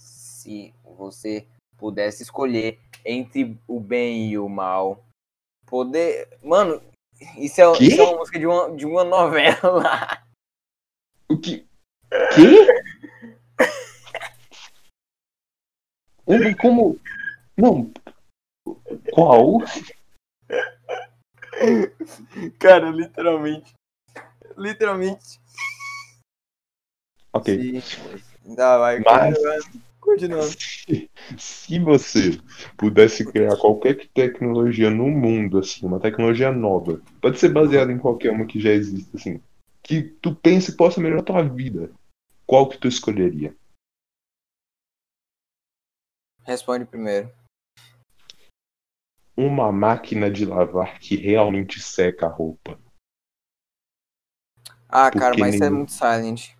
Se você pudesse escolher entre o bem e o mal, poder. Mano, isso é, isso é uma música de uma, de uma novela.
o que. Quê? Um- Como. Não. Qual?
Cara, literalmente. Literalmente.
Ok.
Sim. Tá, vai.
Mas-
continuando, Continuando.
Se você pudesse criar qualquer tecnologia no mundo, assim, uma tecnologia nova, pode ser baseada em qualquer uma que já existe, assim, que tu pense que possa melhorar a tua vida, qual que tu escolheria?
Responde primeiro.
Uma máquina de lavar que realmente seca a roupa.
Ah,
Por
cara, mas isso é muito silent.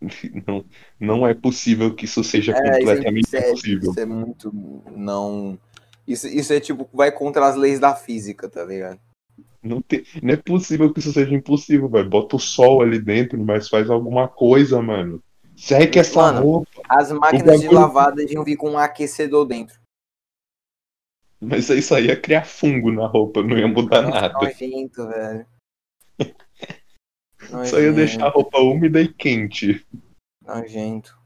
Não, não é possível que isso seja
É, isso
completamente
é,
impossível.
isso é muito. Não. Isso, isso é tipo, vai contra as leis da física, tá ligado?
Não, tem- não é possível que isso seja impossível, velho. Bota o sol ali dentro, mas faz alguma coisa, mano. Seca essa
Mano,
roupa.
As máquinas de lavar deviam vir com um aquecedor dentro.
Mas isso aí ia criar fungo na roupa, não ia mudar nada.
Nojento, velho.
Só ia deixar a roupa úmida e quente.
Nojento.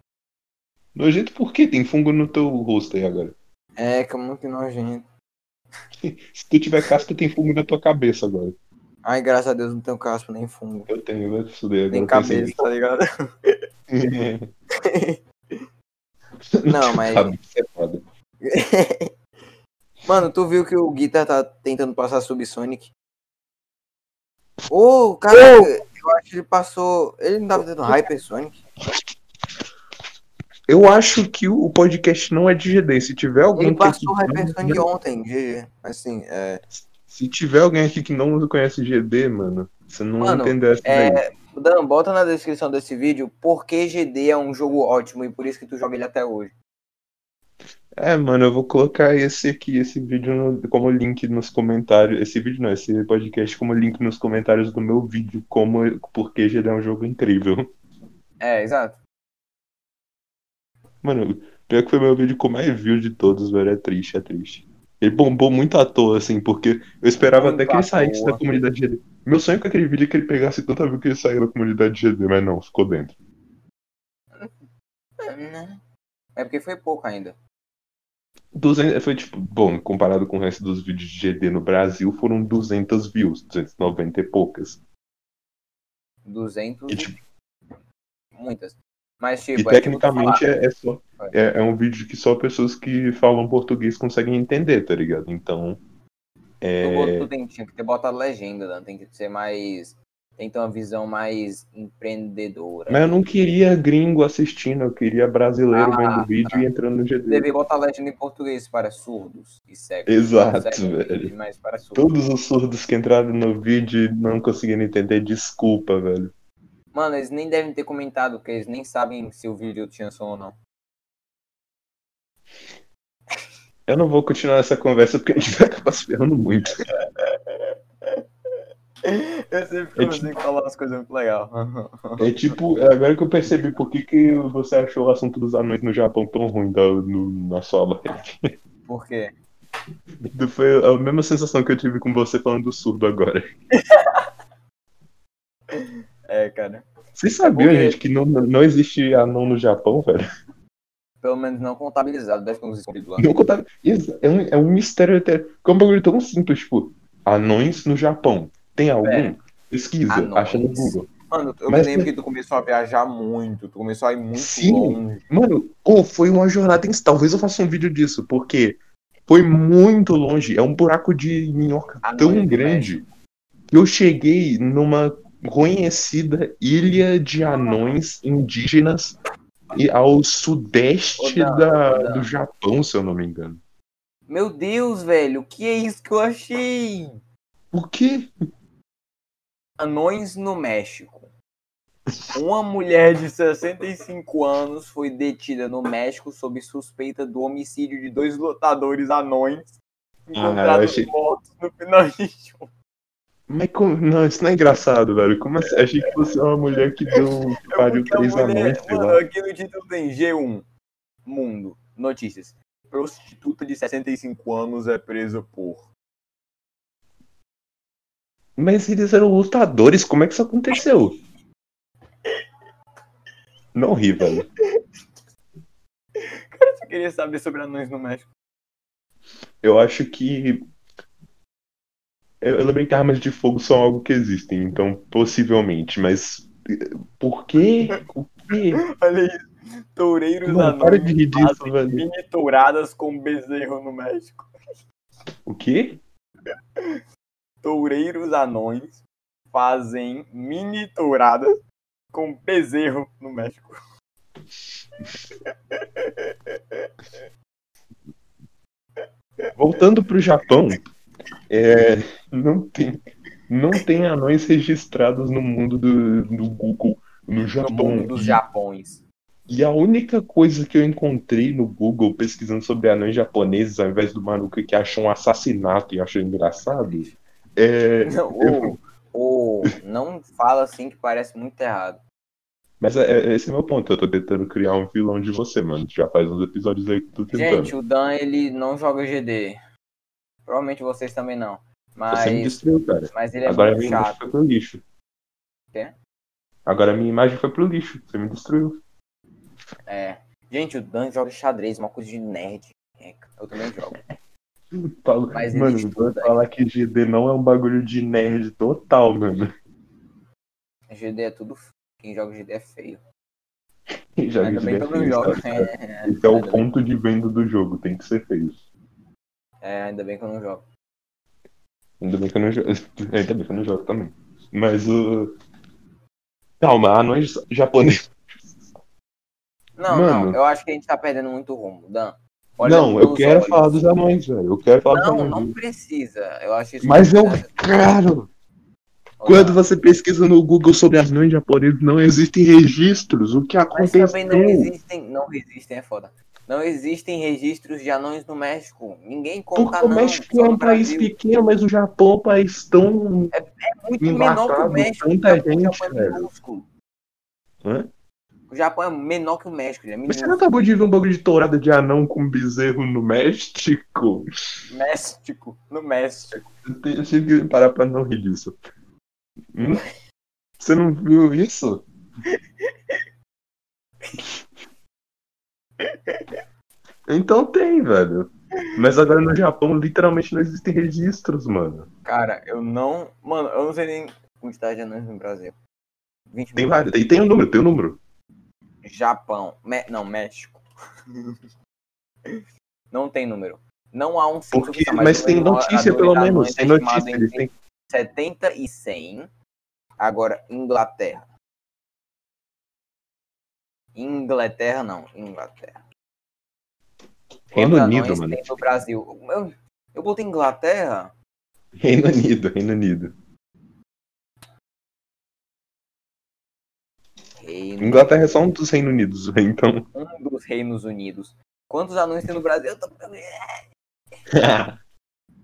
Nojento por quê? Tem fungo no teu rosto aí agora.
É, que é muito nojento.
Se tu tiver caspa, tem fungo na tua cabeça agora.
Ai, graças a Deus não tenho caspa nem fungo.
Eu tenho, vai se fuder agora.
Nem
eu
cabeça, tá ligado? Não, mas-
Cabeça é foda.
Mano, tu viu que o Guitar tá tentando passar Subsonic? Ô, cara, eu acho que ele passou. Ele não tava tentando Hypersonic?
Eu acho que o podcast não é de GD. Se tiver alguém
Ele
que
passou
aqui-
Hypersonic ontem, GG. Assim, é.
Se tiver alguém aqui que não conhece GD, mano, você não
Mano,
entendeu essa daí.
É, Dan, bota na descrição desse vídeo por que GD é um jogo ótimo e por isso que tu joga ele até hoje.
É, mano, eu vou colocar esse aqui, esse vídeo no- como link nos comentários. Esse vídeo não, esse podcast como link nos comentários do meu vídeo, como porque GD é um jogo incrível.
É, exato.
Mano, pior que foi meu vídeo com mais views de todos, velho. É triste, é triste. Ele bombou muito à toa, assim, porque eu esperava
Muito
até que ele saísse
toa.
da comunidade GD. Meu sonho com aquele vídeo é que ele pegasse tanta view que ele saiu da comunidade GD, mas não, ficou dentro.
É, né? É porque foi pouco ainda.
200, foi tipo, bom, comparado com o resto dos vídeos de GD no Brasil, foram 200 views, 290 e poucas.
200
E, tipo,
muitas. Mas,
e
tipo, é tu
tecnicamente é, é só. É, é um vídeo que só pessoas que falam português conseguem entender, tá ligado? Então. É,
tu tem, tinha que ter botado legenda, Dan. Tem que ser mais. Tem que ter uma visão mais empreendedora.
Mas eu não queria gringo assistindo, eu queria brasileiro
Ah,
vendo o vídeo
tá.
e entrando no GD.
Deve botar legenda em português para surdos e cegos.
Exato,
cegos,
velho. Todos os surdos que entraram no vídeo e não conseguiram entender, desculpa, velho.
Mano, eles nem devem ter comentado, porque eles nem sabem se o vídeo tinha som ou não.
Eu não vou continuar essa conversa porque a gente vai acabar se ferrando muito.
Eu sempre
É
consigo falar umas coisas muito legais.
É tipo, agora que eu percebi por que, que você achou o assunto dos anões no Japão tão ruim da, no, na sua live.
Por quê?
Foi a mesma sensação que eu tive com você falando do surdo agora.
É, cara.
Vocês sabiam,
Por quê?
gente, que não, não existe anão no Japão, velho?
Pelo menos não contabilizado, deve ter uns escondidos lá.
Não contava. Isso É um, é um mistério até. Que é um bagulho tão simples, tipo, anões no Japão. Tem algum?
Pera.
Pesquisa,
Anões.
acha no Google.
Mano, eu
Mas-
me lembro que tu começou a viajar muito, tu começou a ir muito
Sim.
longe.
Mano, oh, foi uma jornada. em- Talvez eu faça um vídeo disso, porque foi muito longe. É um buraco de minhoca
Anões
tão grande que eu cheguei numa conhecida ilha de anões indígenas e ao sudeste
Ô, Dan,
da, do Japão, se eu não me engano.
Meu Deus, velho, o que é isso que eu achei?
Por quê?
Anões no México. Uma mulher de 65 anos foi detida no México sob suspeita do homicídio de dois lutadores anões encontrados
achei-
mortos no final de junho.
Mas como... Não, isso não é engraçado, velho. Como assim? Achei que fosse uma mulher que deu pariu
É
três anões, sei lá.
aqui no título tem G1. Mundo. Notícias. Prostituta de 65 anos é presa por.
Mas eles eram lutadores, como é que isso aconteceu? Não ri, velho.
Você queria saber sobre anões no México?
Eu acho que. Eu, lembrei que armas de fogo são algo que existem, então possivelmente, mas. eh, Por quê? O quê?
Olha isso. Toureiros
Não, para
anões
de rir disso,
fazem
velho.
mini touradas com bezerro no México.
O quê?
Toureiros anões fazem mini touradas com bezerro no México.
Voltando pro Japão, é, não, tem, não tem anões registrados no mundo do, do Google, no
No
Japão.
mundo dos Japões.
E a única coisa que eu encontrei no Google pesquisando sobre anões japoneses, ao invés do maluco que achou um assassinato e achou engraçado, é.
Não, ô, ô, não fala assim que parece muito errado.
Mas é, é- esse é meu ponto. Eu tô tentando criar um vilão de você, mano. Já faz uns episódios aí que eu tô tentando.
Gente, o Dan ele não joga GD. Provavelmente vocês também não.
você me
Mas,
destruiu, cara.
mas ele é
Agora a
muito
minha imagem foi pro lixo.
Quê?
Agora a minha imagem foi pro lixo. Você me destruiu.
É. Gente, o Dan joga xadrez, uma coisa de nerd. É, eu também jogo.
Fala-
Mas
mano,
estuda,
falar que GD não é um bagulho de nerd total, mano.
GD é tudo. Quem joga GD é feio.
Já
Ainda
vi
bem que eu não
feio,
jogo. É,
Esse é o
ainda bem-
ponto de venda do jogo, tem que ser feio.
É, ainda bem que eu não jogo.
Ainda bem que eu não jogo. Ainda bem que eu não jogo também. Mas o. Calma, anões japoneses.
Não,
Mano.
não, eu acho que a gente tá perdendo muito rumo, Dan. Olha
Não, eu quero
olhos.
falar dos anões, velho. Eu quero falar
Não,
dos
não precisa. Eu acho isso
Mas eu quero! Quando você pesquisa no Google sobre anões japoneses, não existem registros. O que
Mas
aconteceu?
também não existem. Não existem, é foda. Não existem registros de anões no México. Ninguém conta
Porque o
não.
México é um país pequeno, mas o Japão é um país tão.
É muito
embaçado,
menor que o México. o Japão
gente,
é? O Japão é menor que o México. É
Mas você não acabou de ver um bagulho de tourada de anão com bezerro no México?
México. No México.
Eu tive que parar pra não rir disso. Hum? Você não viu isso? Então tem, velho. Mas agora no Japão literalmente não existem registros, mano.
Cara, eu não. Mano, eu não sei nem quantidade de anões no Brasil. 20
Tem vários. E tem um número, tem um número.
Japão. Mé- Não, México. não tem número. Não há um
Porque,
oficial,
mas
o
tem notícia, pelo menos. Tem notícia. Eles têm
70 e 100. Agora, Inglaterra. Inglaterra não, Inglaterra.
Reino Unido, mano.
tem no Brasil? Eu, eu botei Inglaterra?
Reino Unido, Reino Unido.
Reino,
Inglaterra é só um dos Reinos Unidos, então.
um dos Reinos Unidos. Quantos anões tem no Brasil? Tô...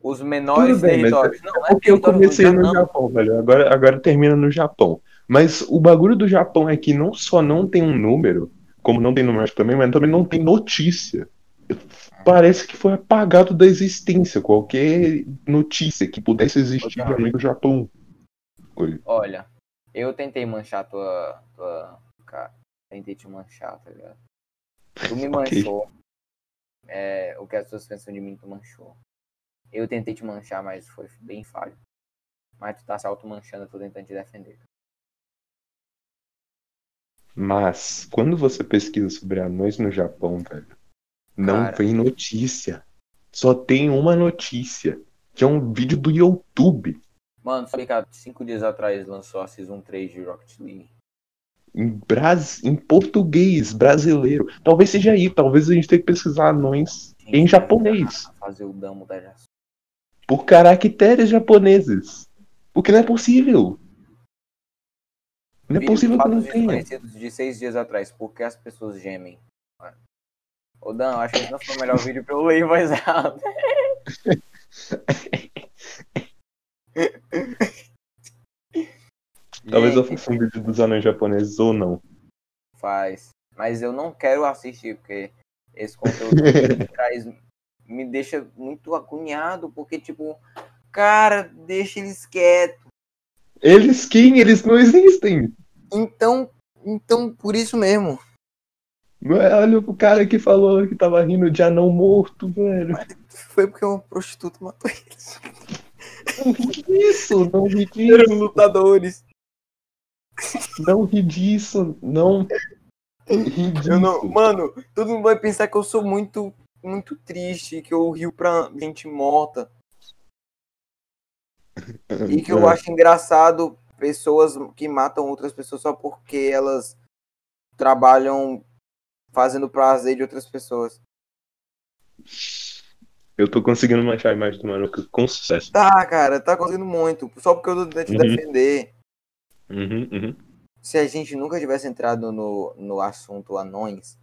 os menores
bem,
territórios. Não, não é
Porque eu comecei no
não.
Japão, velho. Agora, agora termina no Japão. Mas o bagulho do Japão é que não só não tem um número, como não tem número também, mas também não tem notícia. Parece que foi apagado da existência qualquer notícia que pudesse existir no Japão. Oi.
Olha, eu tentei manchar tua, tua. Cara, tentei te manchar, tá ligado? Tu me manchou. É, o que as pessoas pensam de mim, tu manchou. Eu tentei te manchar, mas foi bem falho. Mas tu tá se auto-manchando, eu tô tentando te defender.
Mas, quando você pesquisa sobre anões no Japão, velho, não
Cara.
vem notícia. Só tem uma notícia, que é um vídeo do YouTube.
Mano, sabe que há cinco dias atrás lançou a Season 3 de Rocket League?
Em, Bras... em português, brasileiro. Talvez seja aí, talvez a gente tenha que pesquisar anões em
Gente,
japonês.
Fazer o damo da.
Por caracteres japoneses. Porque não é possível. Não é possível que não tenha.
de seis dias atrás. Por que as pessoas gemem? Ô Dan, acho que esse não foi o melhor vídeo pra eu ler em voz alta.
Talvez eu faça um vídeo dos anões japoneses ou não.
faz. Mas eu não quero assistir, porque esse conteúdo me traz. Me deixa muito agoniado, porque, tipo, cara, deixa eles quietos.
Eles quem? Eles não existem.
Então, então, por isso mesmo.
É- Olha o cara que falou que tava rindo de anão morto, velho.
Foi porque uma prostituta matou eles.
Não ri disso, não ri
Eram
disso.
lutadores.
Não ri disso, não ri disso.
Eu não, mano, todo mundo vai pensar que eu sou muito, muito triste, que eu rio pra gente morta. E que eu
É.
acho engraçado pessoas que matam outras pessoas só porque elas trabalham fazendo prazer de outras pessoas.
Eu tô conseguindo manchar a imagem do Manuca com sucesso.
Tá, cara, tá conseguindo muito. Só porque eu tô tentando te
Uhum.
defender.
Uhum, uhum.
Se a gente nunca tivesse entrado no, no assunto anões,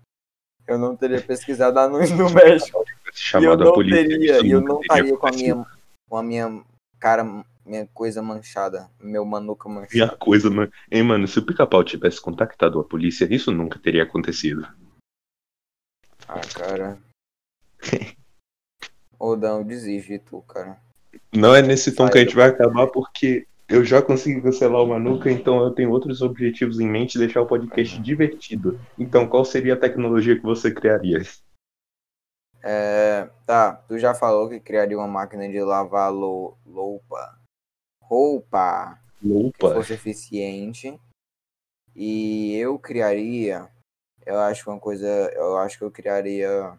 eu não teria pesquisado anões no México. E eu
Chamado a
não
polícia.
teria, e eu não estaria com a minha, com a minha cara, minha coisa manchada, meu manuca manchado.
Minha coisa, mano. Hein, mano, se o pica-pau tivesse contactado a polícia, isso nunca teria acontecido.
Ah, cara. Ô, Dan, desiste de tu, cara.
Não é nesse tom que a gente vai acabar, porque eu já consegui cancelar o Manuca, então eu tenho outros objetivos em mente, deixar o podcast divertido. Então, qual seria a tecnologia que você criaria?
É, tá, tu já falou que criaria uma máquina de lavar lo, loupa, roupa que
Opa,
fosse eficiente. E eu criaria, eu acho que uma coisa, eu acho que eu criaria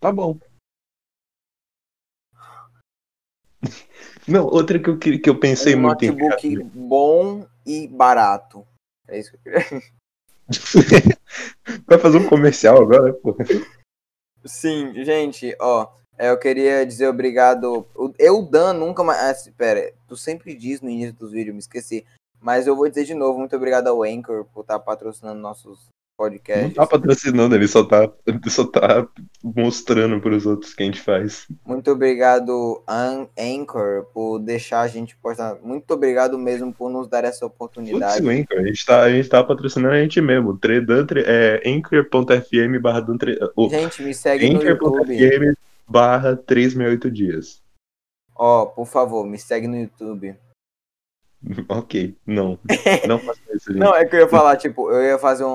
tá bom. Não, outra que eu, que que eu pensei
um
muito em
notebook bom e barato. É isso que eu queria.
Vai fazer um comercial agora, pô.
Sim, gente, ó, eu queria dizer obrigado. Eu, Dan, nunca mais. Ah, se- pera, tu sempre diz no início dos vídeos, me esqueci. Mas eu vou dizer de novo, muito obrigado ao Anchor por estar patrocinando nossos
Não
podcasts.
tá patrocinando, ele só tá, ele só tá mostrando pros outros que a gente faz.
Muito obrigado, An- Anchor, por deixar a gente postar. Muito obrigado mesmo por nos dar essa
Putz,
oportunidade.
o Anchor, a gente, tá, a gente tá patrocinando a gente mesmo. Tredan, tre- é, anchor.fm barra
Gente, me segue no YouTube.
Barra 368 dias.
Ó, por favor, me segue no YouTube.
Ok, não. Não faça isso, gente.
Não, é que eu ia falar, tipo, eu ia fazer um-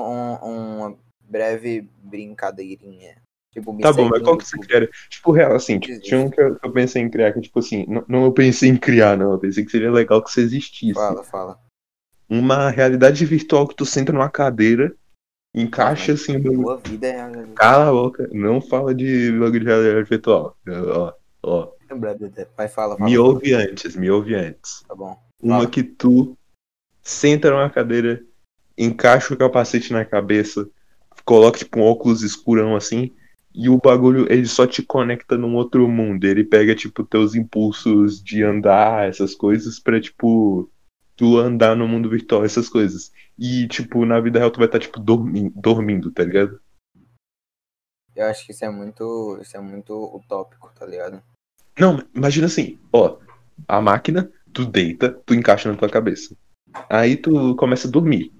um- uma breve brincadeirinha. Tipo, me
Tá bom, mas qual que você quer? Tipo, real, assim, tipo, tinha um que eu, eu pensei em criar, que tipo assim, não, não eu pensei em criar, não, eu pensei que seria legal que isso existisse.
Fala, fala.
Uma realidade virtual que tu senta numa cadeira, encaixa assim o bagulho.
Vida é
Cala a boca, não fala de bagulho de realidade virtual. Ó, ó,
Vai, fala, fala.
me ouve antes, me ouve antes.
Tá bom.
Uma
Fala.
que tu senta numa cadeira, encaixa o capacete na cabeça, coloca tipo um óculos escurão assim, e o bagulho ele só te conecta num outro mundo. Ele pega tipo teus impulsos de andar, essas coisas, pra tipo tu andar no mundo virtual, essas coisas. E tipo, na vida real tu vai estar tipo dormindo, dormindo, tá ligado?
Eu acho que isso é muito. Isso é muito utópico, tá ligado?
Não, imagina assim, ó, a máquina, tu deita, tu encaixa na tua cabeça. Aí tu começa a dormir.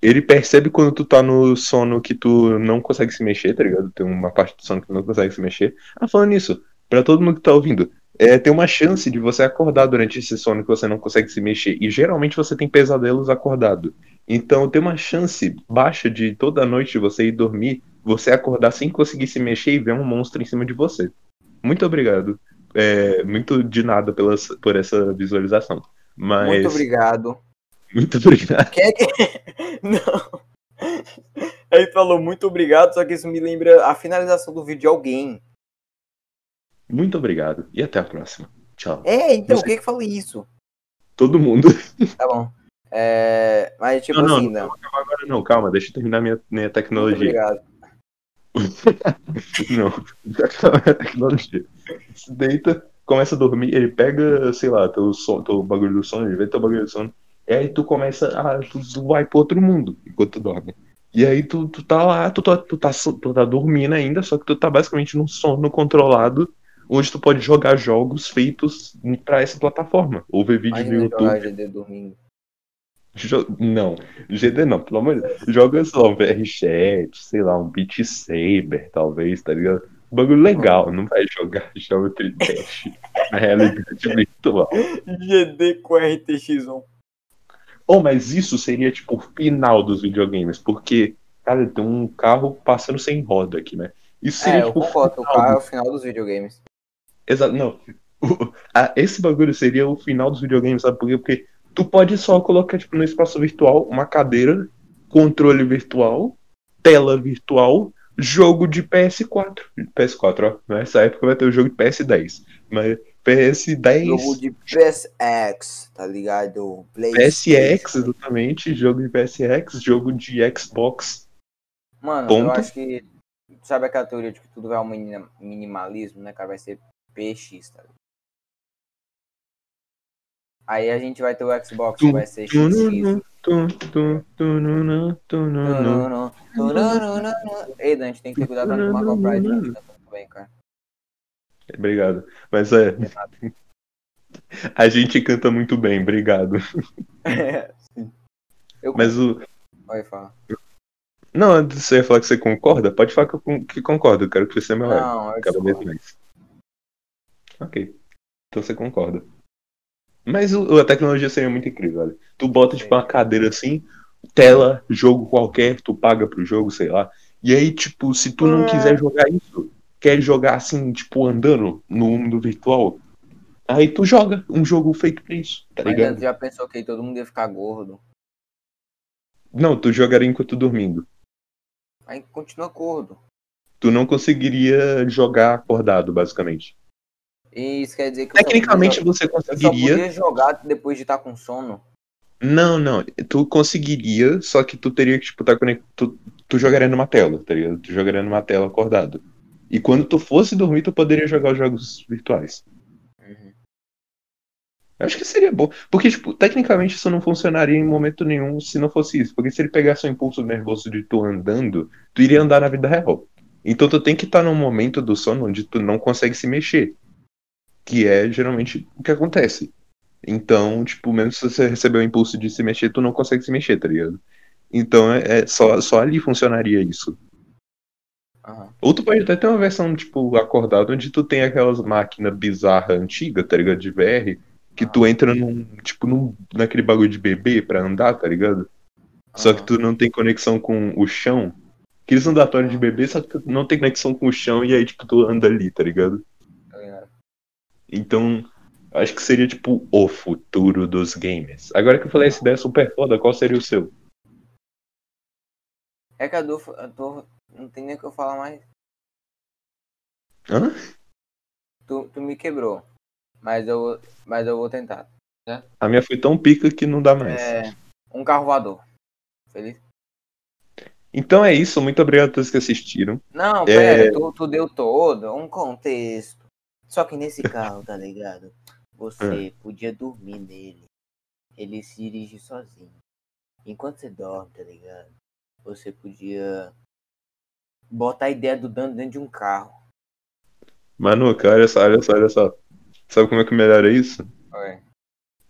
Ele percebe quando tu tá no sono que tu não consegue se mexer, tá ligado? Tem uma parte do sono que tu não consegue se mexer. Ah, falando nisso, pra todo mundo que tá ouvindo, é, tem uma chance de você acordar durante esse sono que você não consegue se mexer. E geralmente você tem pesadelos acordado. Então tem uma chance baixa de toda noite você ir dormir, você acordar sem conseguir se mexer e ver um monstro em cima de você. Muito obrigado. É, muito de nada pelas, por essa visualização. Mas.
Muito obrigado.
Muito obrigado.
Quem é que. Não. Ele falou muito obrigado, só que isso me lembra a finalização do vídeo de alguém.
Muito obrigado. E até a próxima. Tchau.
É, então,
Você-
quem é que falou isso?
Todo mundo.
Tá bom. É, mas tipo
Não, não,
assim,
não,
não.
Agora não, calma, deixa eu terminar minha, minha
Muito
tecnologia.
obrigado.
Não, acaba a tecnologia. Se deita, começa a dormir, ele pega, sei lá, teu, son, teu bagulho do sono, ele vê teu bagulho do sono, e aí tu começa a. Tu, tu vai pro outro mundo enquanto tu dorme. E aí tu, tu tá lá, tu, tá- tu, tá, tu tá dormindo ainda, só que tu tá basicamente num sono controlado, onde tu pode jogar jogos feitos pra essa plataforma. Ou ver vídeo no
Imagina
YouTube.
jogar GD dormindo.
Jo- Não, GD não, pelo amor de Deus. Joga só um VR-Chat, sei lá, um Beat Saber, talvez, tá ligado? Um bagulho legal, não vai jogar Geometry Dash na realidade virtual.
GD com RTX1.
Oh, mas isso seria tipo o final dos videogames, porque, cara, tem um carro passando sem roda aqui, né? Isso seria
É, eu
tipo o
concordo, o
final
carro é o final dos videogames.
Exato, não. O- a- esse bagulho seria o final dos videogames, sabe por quê? Porque tu pode só colocar, tipo, no espaço virtual, uma cadeira, controle virtual, tela virtual, jogo de PS4. PS4, ó. Nessa época vai ter o jogo de PS10. Mas PS10,
Jogo de PSX, tá ligado?
PSX, exatamente, jogo de PSX, jogo de Xbox.
Mano, eu
Ponto.
acho que. Sabe aquela teoria de que tudo vai ao minim- minimalismo, né, cara? Vai ser PX, tá ligado? Aí a gente vai ter o Xbox, que vai ser
tununu.
Ei, Dan, a gente tem que ter cuidado pra não tomar copyright, né? Tá tudo bem, cara.
Obrigado. Mas é. A gente canta muito bem, obrigado.
Sim. Eu
Mas o.
Vai falar.
Não, você falar que você concorda, pode falar que, eu que concorda. Eu quero que você melhore.
Não, eu discordo.
Ok. Então você concorda. Mas o- a tecnologia seria muito incrível, olha. Tu bota, tipo, uma cadeira assim, tela, jogo qualquer, tu paga pro jogo, sei lá. E aí, tipo, se tu não
É.
quiser jogar isso, quer jogar assim, tipo, andando no mundo virtual, aí tu joga um jogo feito pra isso, tá
Mas
ligado?
Já pensou que todo mundo ia ficar gordo?
Não, tu jogaria enquanto dormindo.
Aí continua gordo.
Tu não conseguiria jogar acordado, basicamente.
E isso quer dizer que eu
Tecnicamente
podia-
você
eu
conseguiria.
podia jogar depois de estar com sono.
Não, não. Tu conseguiria, só que tu teria que, tipo, tá conectado. Tu, tu jogaria numa tela, tá ligado? Tu jogaria numa tela acordado. E quando tu fosse dormir, tu poderia jogar os jogos virtuais.
Uhum.
Eu acho que seria bom. Porque, tipo, tecnicamente isso não funcionaria em momento nenhum se não fosse isso. Porque se ele pegasse o impulso nervoso de tu andando, tu iria andar na vida real. Então tu tem que estar num momento do sono onde tu não consegue se mexer. Que é geralmente o que acontece. Então, tipo, mesmo se você receber o impulso de se mexer, tu não consegue se mexer, tá ligado? Então é, é só, só ali funcionaria isso.
Aham.
Ou tu pode até ter uma versão, tipo, acordada, onde tu tem aquelas máquinas bizarras antigas, tá ligado? De VR, que tu entra num, tipo, num, naquele bagulho de bebê pra andar, tá ligado? Só que tu não tem conexão com o chão. Aqueles andatórios de bebê, só que tu não tem conexão com o chão e aí, tipo, tu anda ali? Tá ligado? Então, acho que seria, tipo, o futuro dos games. Agora que eu falei essa ideia super foda, qual seria o seu?
É que Adolfo, eu tô. Não tem nem o que eu falar mais.
Hã?
Tu, tu me quebrou. Mas eu, mas eu vou tentar.
A minha foi tão pica que não dá mais.
É, um carro voador. Feliz?
Então é isso, muito obrigado a todos que assistiram.
Não,
É.
pera, tu, tu deu todo um contexto. Só que nesse carro, tá ligado? Você podia dormir nele. Ele se dirige sozinho. Enquanto você dorme, tá ligado? Você podia Botar a ideia do Dan dentro de um carro.
Mano, cara, olha só, olha só, olha só. Sabe como é que melhora isso?
Ué.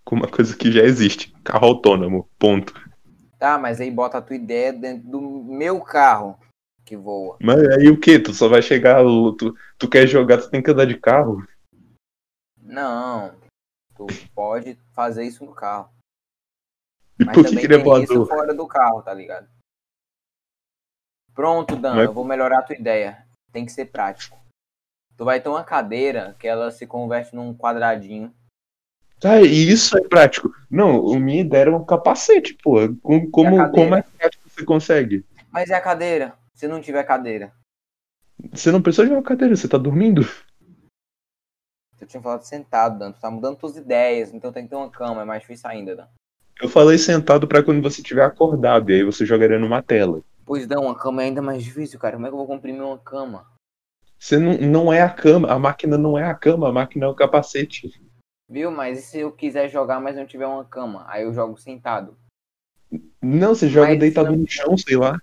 Com uma coisa que já existe. Carro autônomo. Ponto.
Tá, mas aí bota a tua ideia dentro do meu carro que voa.
Mas aí o que? Tu só vai chegar. Tu, tu quer jogar, tu tem que andar de carro.
Não. Tu pode fazer isso no carro.
E
Mas
por que,
também
que ele é
isso
voador?
fora do carro, tá ligado? Pronto, Dan,
Mas-
eu vou melhorar a tua ideia. Tem que ser prático. Tu vai ter uma cadeira que ela se converte num quadradinho.
Tá, e isso é prático. Não, a minha ideia era um capacete, pô. Como, como, como é prático você consegue?
Mas e a cadeira? Se não tiver cadeira?
Você não precisa de uma cadeira, você tá dormindo.
Eu tinha falado sentado, Dan. Tu tá mudando tuas ideias, então tem que ter uma cama. É mais difícil ainda, Dan.
Eu falei sentado pra quando você estiver acordado, e aí você jogaria numa tela.
Pois não, uma cama é ainda mais difícil, cara. Como é que eu vou comprimir uma cama?
Você não, não é a cama, a máquina não é a cama, a máquina é o capacete.
Viu? Mas e se eu quiser jogar, mas não tiver uma cama? Aí eu jogo sentado.
Não, você joga
Mas
deitado
não-
no chão, sei lá.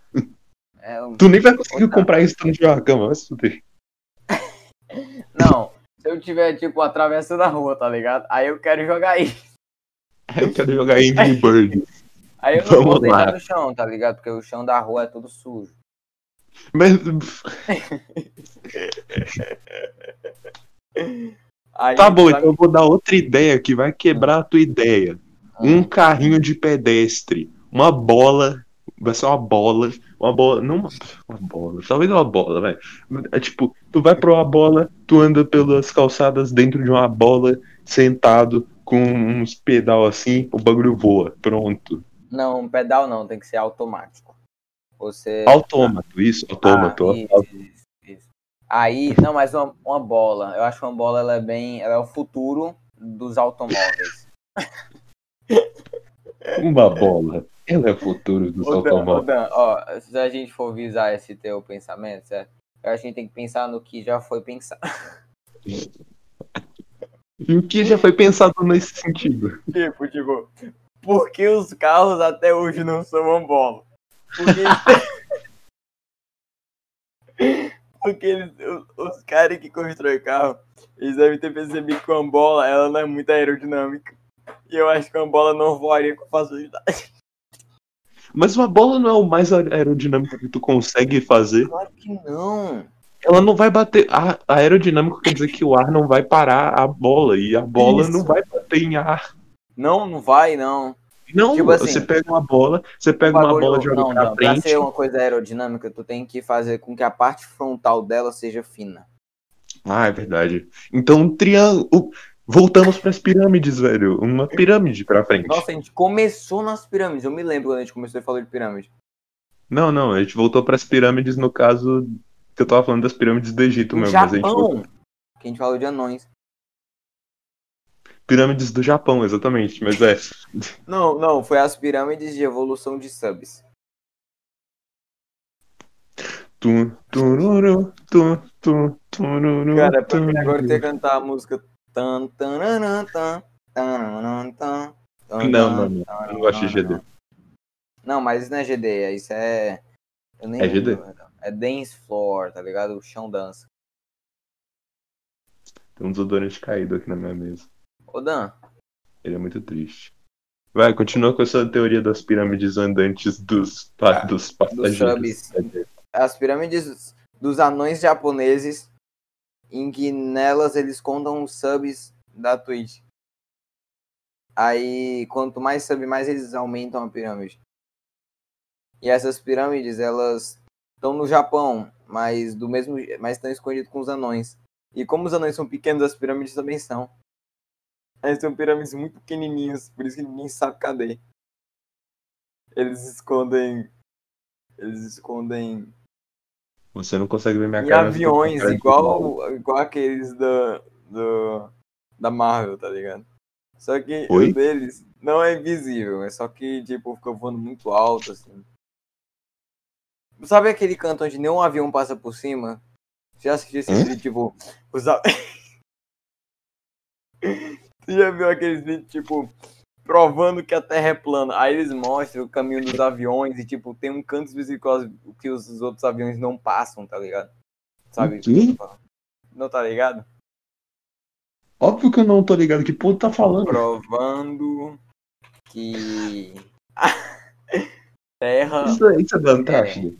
É, eu-
Tu nem vai conseguir comprar isso tiver uma cama, vai se fuder.
Não, se eu tiver, tipo, atravessando a rua, tá ligado? Aí eu quero jogar aí.
Eu quero jogar Angry Bird.
Aí eu não
Vamos
vou deitar
lá.
no chão, tá ligado? Porque o chão da rua é todo sujo.
Mas
Aí,
tá bom,
sabe-
então eu vou dar outra ideia que vai quebrar a tua ideia. Um carrinho de pedestre, uma bola, vai ser uma bola, uma bola, não uma, uma bola, talvez uma bola, vai. É tipo, tu vai pra uma bola, tu anda pelas calçadas dentro de uma bola, sentado com uns pedal assim, o bagulho voa, pronto.
Não, um pedal não, tem que ser automático. Você.
Autômato, isso, autômato.
Ah, isso, isso, isso. Aí, não, mas uma, uma bola. Eu acho que uma bola ela é bem. Ela é o futuro dos automóveis.
Uma bola. Ela é o futuro dos
Dan,
automóveis.
Dan, ó, se a gente for visar esse teu pensamento, certo? Eu acho que a gente tem que pensar no que já foi pensado.
E o que já foi pensado nesse sentido?
Tipo, tipo, por que os carros até hoje não são uma bola? Porque, Porque eles- os, os caras que constroem carro, eles devem ter percebido que uma bola ela não é muito aerodinâmica. E eu acho que uma bola não voaria com facilidade.
Mas uma bola não é o mais aerodinâmico que tu consegue fazer.
Claro que não.
Ela não vai bater. A, a aerodinâmico quer dizer que o ar não vai parar a bola. E a bola
Isso.
não vai bater em ar.
Não, não vai, não.
Não,
Tipo assim,
você pega uma bola, você pega uma bola e joga
não,
pra
não, pra
frente.
ser uma coisa aerodinâmica, tu tem que fazer com que a parte frontal dela seja fina.
Ah, é verdade. Então, um triângulo. Voltamos pras pirâmides, velho. Uma pirâmide pra frente.
Nossa, a gente começou nas pirâmides. Eu me lembro quando a gente começou e falou de pirâmide.
Não, não, a gente voltou pras pirâmides no caso que eu tava falando das pirâmides do Egito
No
mesmo. Mas a gente voltou.
Japão, que a gente falou de anões.
Pirâmides do Japão, exatamente. Mas é.
Não, não, foi as pirâmides de evolução de subs.
Tu, tururu, tu, tu, tururu,
Cara, pra mim agora que cantar a música. Tan, tan, tan, tan,
Não, não, não. não gosto de GD.
Não, mas isso não é GD, isso é. Eu nem
É GD?
lembro, É dance floor, tá ligado? O chão dança.
Tem um desodorante caído aqui na minha mesa.
Ô Dan,
Ele é muito triste. Vai, continua com essa teoria das pirâmides andantes dos,
Ah,
dos passageiros.
subs. as pirâmides dos anões japoneses, em que nelas eles contam os subs da Twitch. Aí, quanto mais sub, mais eles aumentam a pirâmide. E essas pirâmides, elas estão no Japão, mas do mesmo, mas estão escondidas com os anões. E como os anões são pequenos, as pirâmides também são. Eles são pirâmides muito pequenininhas, por isso que ninguém sabe cadê. Eles escondem eles escondem
Você não consegue ver minha
em
cara. com
aviões,
cara
igual, igual aqueles da, do, da Marvel, tá ligado? Só que
Oi?
o deles não é invisível, é só que, tipo, fica voando muito alto, assim. Sabe aquele canto onde nenhum avião passa por cima? Você já assistiu esse
Hum?
vídeo, tipo, os Você já viu aqueles vídeos, tipo, provando que a Terra é plana. Aí eles mostram o caminho dos aviões e, tipo, tem um canto específico que os, os outros aviões não passam, tá ligado? Sabe?
O quê?
Não tá ligado?
Óbvio que eu não tô ligado. Que porra tá falando?
Provando que Terra.
Isso, isso é da Antártida.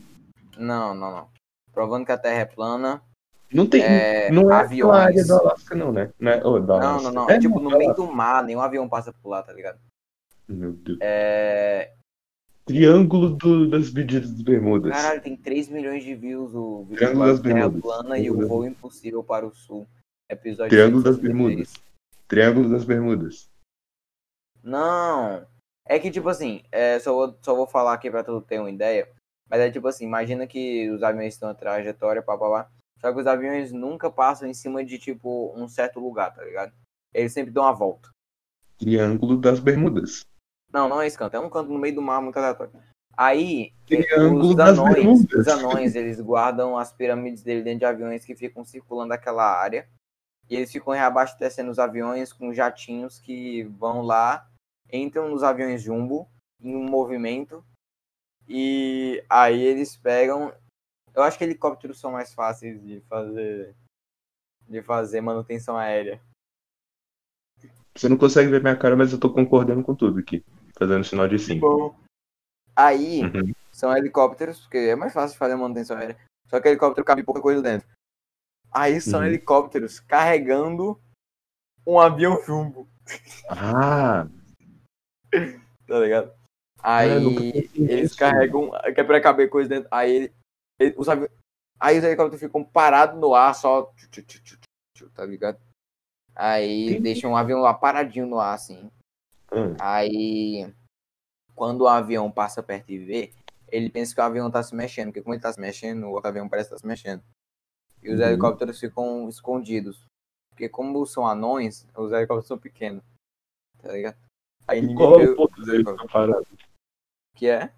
Não, não, não. Provando que a Terra é plana.
Não tem.
É,
não é
aviões.
na área do Alasca, não, né? Não, é, oh,
Não, não, não.
É,
tipo no meio do mar, nenhum avião passa por lá, tá ligado?
Meu Deus.
É.
Triângulo do- das medidas das Bermudas.
Caralho, tem 3 milhões de views o vídeo
Triângulo
da
das Bermudas.
plana e o voo impossível para o sul. Episódio
Triângulo das
163.
Bermudas. Triângulo das Bermudas.
Não. É que, tipo assim, é, só, vou, só vou falar aqui pra tu ter uma ideia. Mas é tipo assim, imagina que os aviões estão a trajetória, pá, pá, pá. Só que os aviões nunca passam em cima de, tipo, um certo lugar, tá ligado? Eles sempre dão uma volta.
Triângulo das Bermudas.
Não, não é esse canto. É um canto no meio do mar, muito aleatório. Aí,
Triângulo
os
das
anões,
Bermudas.
os anões, eles guardam as pirâmides dele dentro de aviões que ficam circulando aquela área. E eles ficam reabastecendo os aviões com jatinhos que vão lá, entram nos aviões jumbo, em um movimento. E aí eles pegam. Eu acho que helicópteros são mais fáceis de fazer. De fazer manutenção aérea.
Você não consegue ver minha cara, mas eu tô concordando com tudo aqui. Fazendo sinal de sim.
Bom. Aí,
Uhum.
são helicópteros, porque é mais fácil de fazer manutenção aérea. Só que helicóptero cabe pouca coisa dentro. Aí são
Uhum.
helicópteros carregando um avião jumbo,
Ah,
tá ligado?
É,
Aí
pensei
eles
nisso.
carregam, que é pra caber coisa dentro. Aí, ele- os avi... aí os helicópteros ficam parados no ar, só. Tá ligado? Aí deixam um avião lá paradinho no ar, assim.
hum,
Aí, quando o avião passa perto e vê, ele pensa que o avião tá se mexendo, porque como ele tá se mexendo, o outro avião parece que tá se mexendo. E os
Uhum.
helicópteros ficam escondidos. Porque como são anões, os helicópteros são pequenos. Tá ligado? Aí
E qual é o ponto dele ficar parado?
Que é?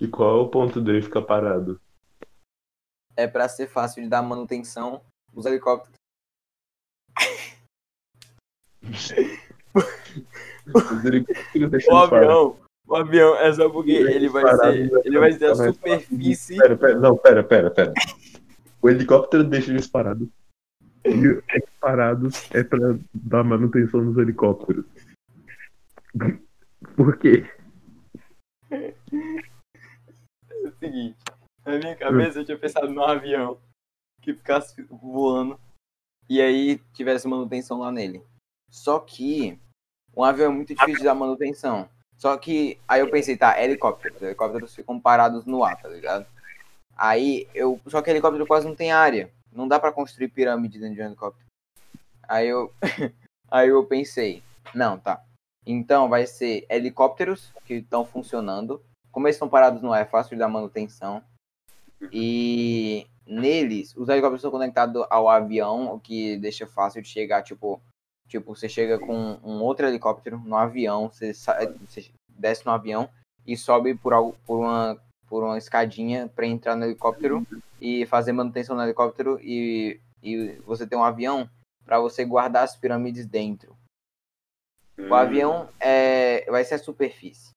E qual é o ponto dele ficar parado?
É pra ser fácil de dar manutenção os helicópteros.
Os helicópteros deixam
O avião, o avião é só porque ele vai ser, ele vai ser a
ficar mais
superfície.
Pera, pera, não, pera, pera, pera. O helicóptero deixa eles parados. E os parados é pra dar manutenção nos helicópteros. Por quê?
É o seguinte, na minha cabeça eu tinha pensado num avião que ficasse voando e aí tivesse manutenção lá nele. Só que um avião é muito difícil de dar manutenção. Só que aí eu pensei, tá, helicóptero. Os helicópteros ficam parados no ar, tá ligado? Aí eu. Só que helicóptero quase não tem área. Não dá pra construir pirâmide dentro de um helicóptero. Aí eu. aí eu pensei, não, tá. Então vai ser helicópteros que estão funcionando. Como eles estão parados no ar, é fácil de dar manutenção. E neles, os helicópteros estão conectados ao avião, o que deixa fácil de chegar, tipo, tipo, você chega com um outro helicóptero no avião, você, você desce no avião e sobe por, algo, por, uma, por uma escadinha para entrar no helicóptero e fazer manutenção no helicóptero e, e você tem um avião para você guardar as pirâmides dentro. O avião é, vai ser a superfície.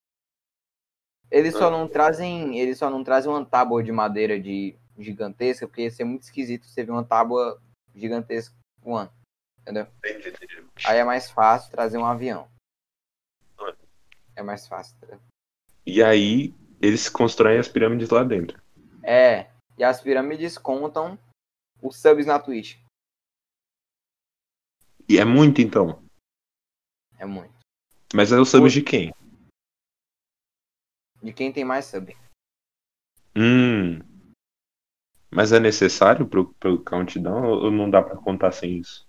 Eles só não trazem, eles só não trazem uma tábua de madeira de gigantesca, porque ia ser muito esquisito você ver uma tábua gigantesca voando. Entendeu?
Entendi, entendi.
Aí é mais fácil trazer um avião. É mais fácil, entendeu?
E aí, eles constroem as pirâmides lá dentro.
É, e as pirâmides contam os subs na Twitch.
E é muito, então.
É muito.
Mas é o sub de quem?
De quem tem mais sub.
Hum. Mas é necessário pro, pro countdown ou não dá pra contar sem isso?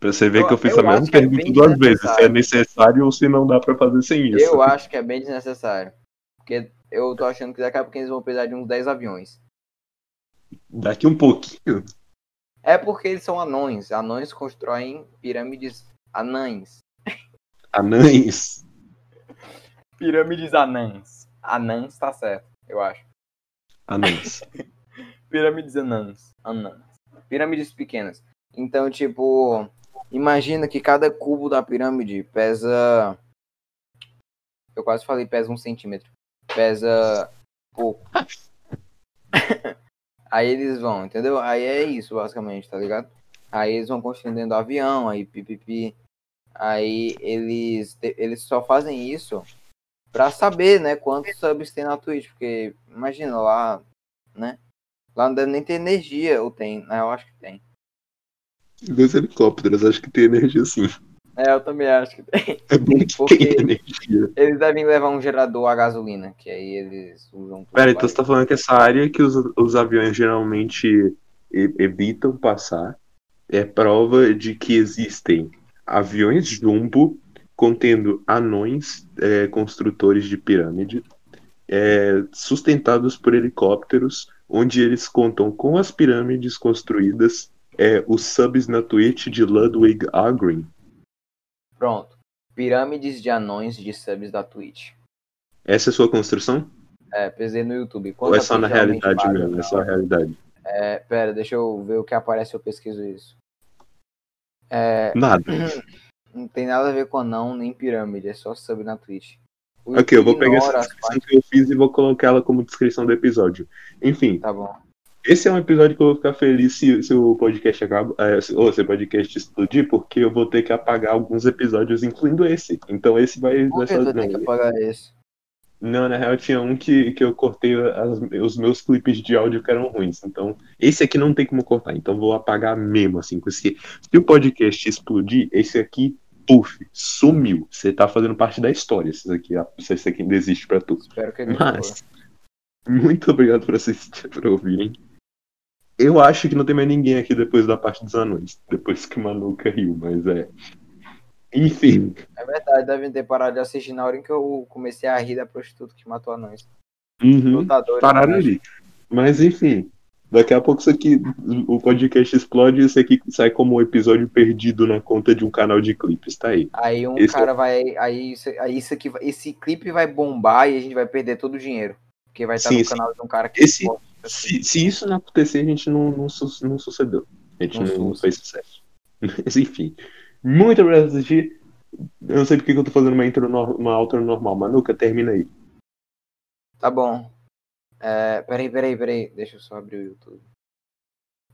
Pra você ver
Eu-
que eu fiz
eu
a mesma
é
pergunta
bem
duas vezes, se é necessário ou se não dá pra fazer sem isso.
Eu acho que é bem desnecessário. Porque eu tô achando que daqui a pouco eles vão precisar de uns 10 aviões.
Daqui um pouquinho.
É porque eles são anões. Anões constroem pirâmides anãs.
Anães.
Pirâmides anãs. Anãs tá certo, eu acho.
Anães.
Pirâmides anãs. Anãs. Pirâmides pequenas. Então, tipo, Imagina que cada cubo da pirâmide pesa. Eu quase falei pesa um centímetro. Pesa pouco. aí eles vão, entendeu? Aí é isso, basicamente, tá ligado? Aí eles vão construindo dentro do avião, aí pipipi. Aí eles, eles só fazem isso pra saber, né, quantos subs tem na Twitch. Porque, imagina, lá, né? Lá não deve nem ter energia, ou tem? né? Eu acho que tem.
Dois helicópteros, acho que tem energia sim.
É, eu também acho que tem.
É bom que
Porque-
tem energia.
Eles devem levar um gerador a gasolina, que aí eles usam.
Pera, então você tá falando que essa área que os, os aviões geralmente evitam passar é prova de que existem aviões jumbo contendo anões é, construtores de pirâmide é, sustentados por helicópteros, onde eles contam com as pirâmides construídas, é, os subs na Twitch de Ludwig Agrin.
Pronto. Pirâmides de anões de subs da Twitch.
Essa é a sua construção?
É, pesei no YouTube.
Ou
Quanto
é
a
só na realidade
paga,
mesmo? É
não?
só a realidade?
É, pera, deixa eu ver o que aparece, eu pesquiso isso. É,
Nada.
não tem nada a ver com anão nem pirâmide, é só sub na Twitch. O
Ok, eu vou pegar essa descrição que eu fiz e vou colocar ela como descrição do episódio. Enfim,
Tá bom.
esse é um episódio que eu vou ficar feliz se, se o podcast acaba, é, se, ou se o podcast explodir, porque eu vou ter que apagar alguns episódios, incluindo esse. Então esse vai.
Por que
nessa-
tu tem que apagar esse?
não, na real tinha um que, que eu cortei as- os meus clipes de áudio que eram ruins. Então, esse aqui não tem como cortar. Então vou apagar mesmo, assim. Porque se o podcast explodir, esse aqui, puf, sumiu. Você tá fazendo parte da história. Esse aqui, se esse aqui ainda existe pra tu.
Espero que ele não
Mas, muito obrigado por assistir, por ouvirem. Eu acho que não tem mais ninguém aqui depois da parte dos anões. Depois que o Manuca riu, mas é. Enfim.
É verdade, devem ter parado de assistir na hora em que eu comecei a rir da prostituta que matou anões.
Uhum.
Lutadores.
Pararam
né?
ali. Mas enfim. Daqui a pouco isso aqui, o podcast explode e isso aqui sai como um episódio perdido na conta de um canal de clipes, tá aí.
Aí um
Esse
cara vai. Aí, isso, aí isso aqui, esse clipe vai bombar e a gente vai perder todo o dinheiro. Porque vai estar
Sim,
no
sim.
canal de um cara que.
Esse- Se,
assim.
se isso não acontecer, a gente não, não, não sucedeu. A gente
Não
não, fez sucesso. Mas enfim. Muito obrigado por assistir. Eu não sei porque que eu tô fazendo uma intro, uma outro normal. Manuca, termina aí.
Tá bom. É, peraí, peraí, peraí. Deixa eu só abrir o YouTube.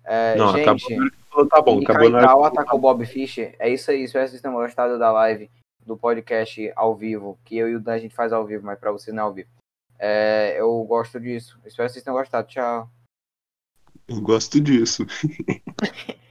É,
não,
gente,
acabou. Tá bom, acabou na
Kaital atacou o Bob Fischer. É isso aí. Espero que vocês tenham gostado da live, do podcast ao vivo, que eu e o Dan a gente faz ao vivo, mas pra vocês não é ao vivo. É, eu gosto disso. Espero que vocês tenham gostado. Tchau.
Eu gosto disso.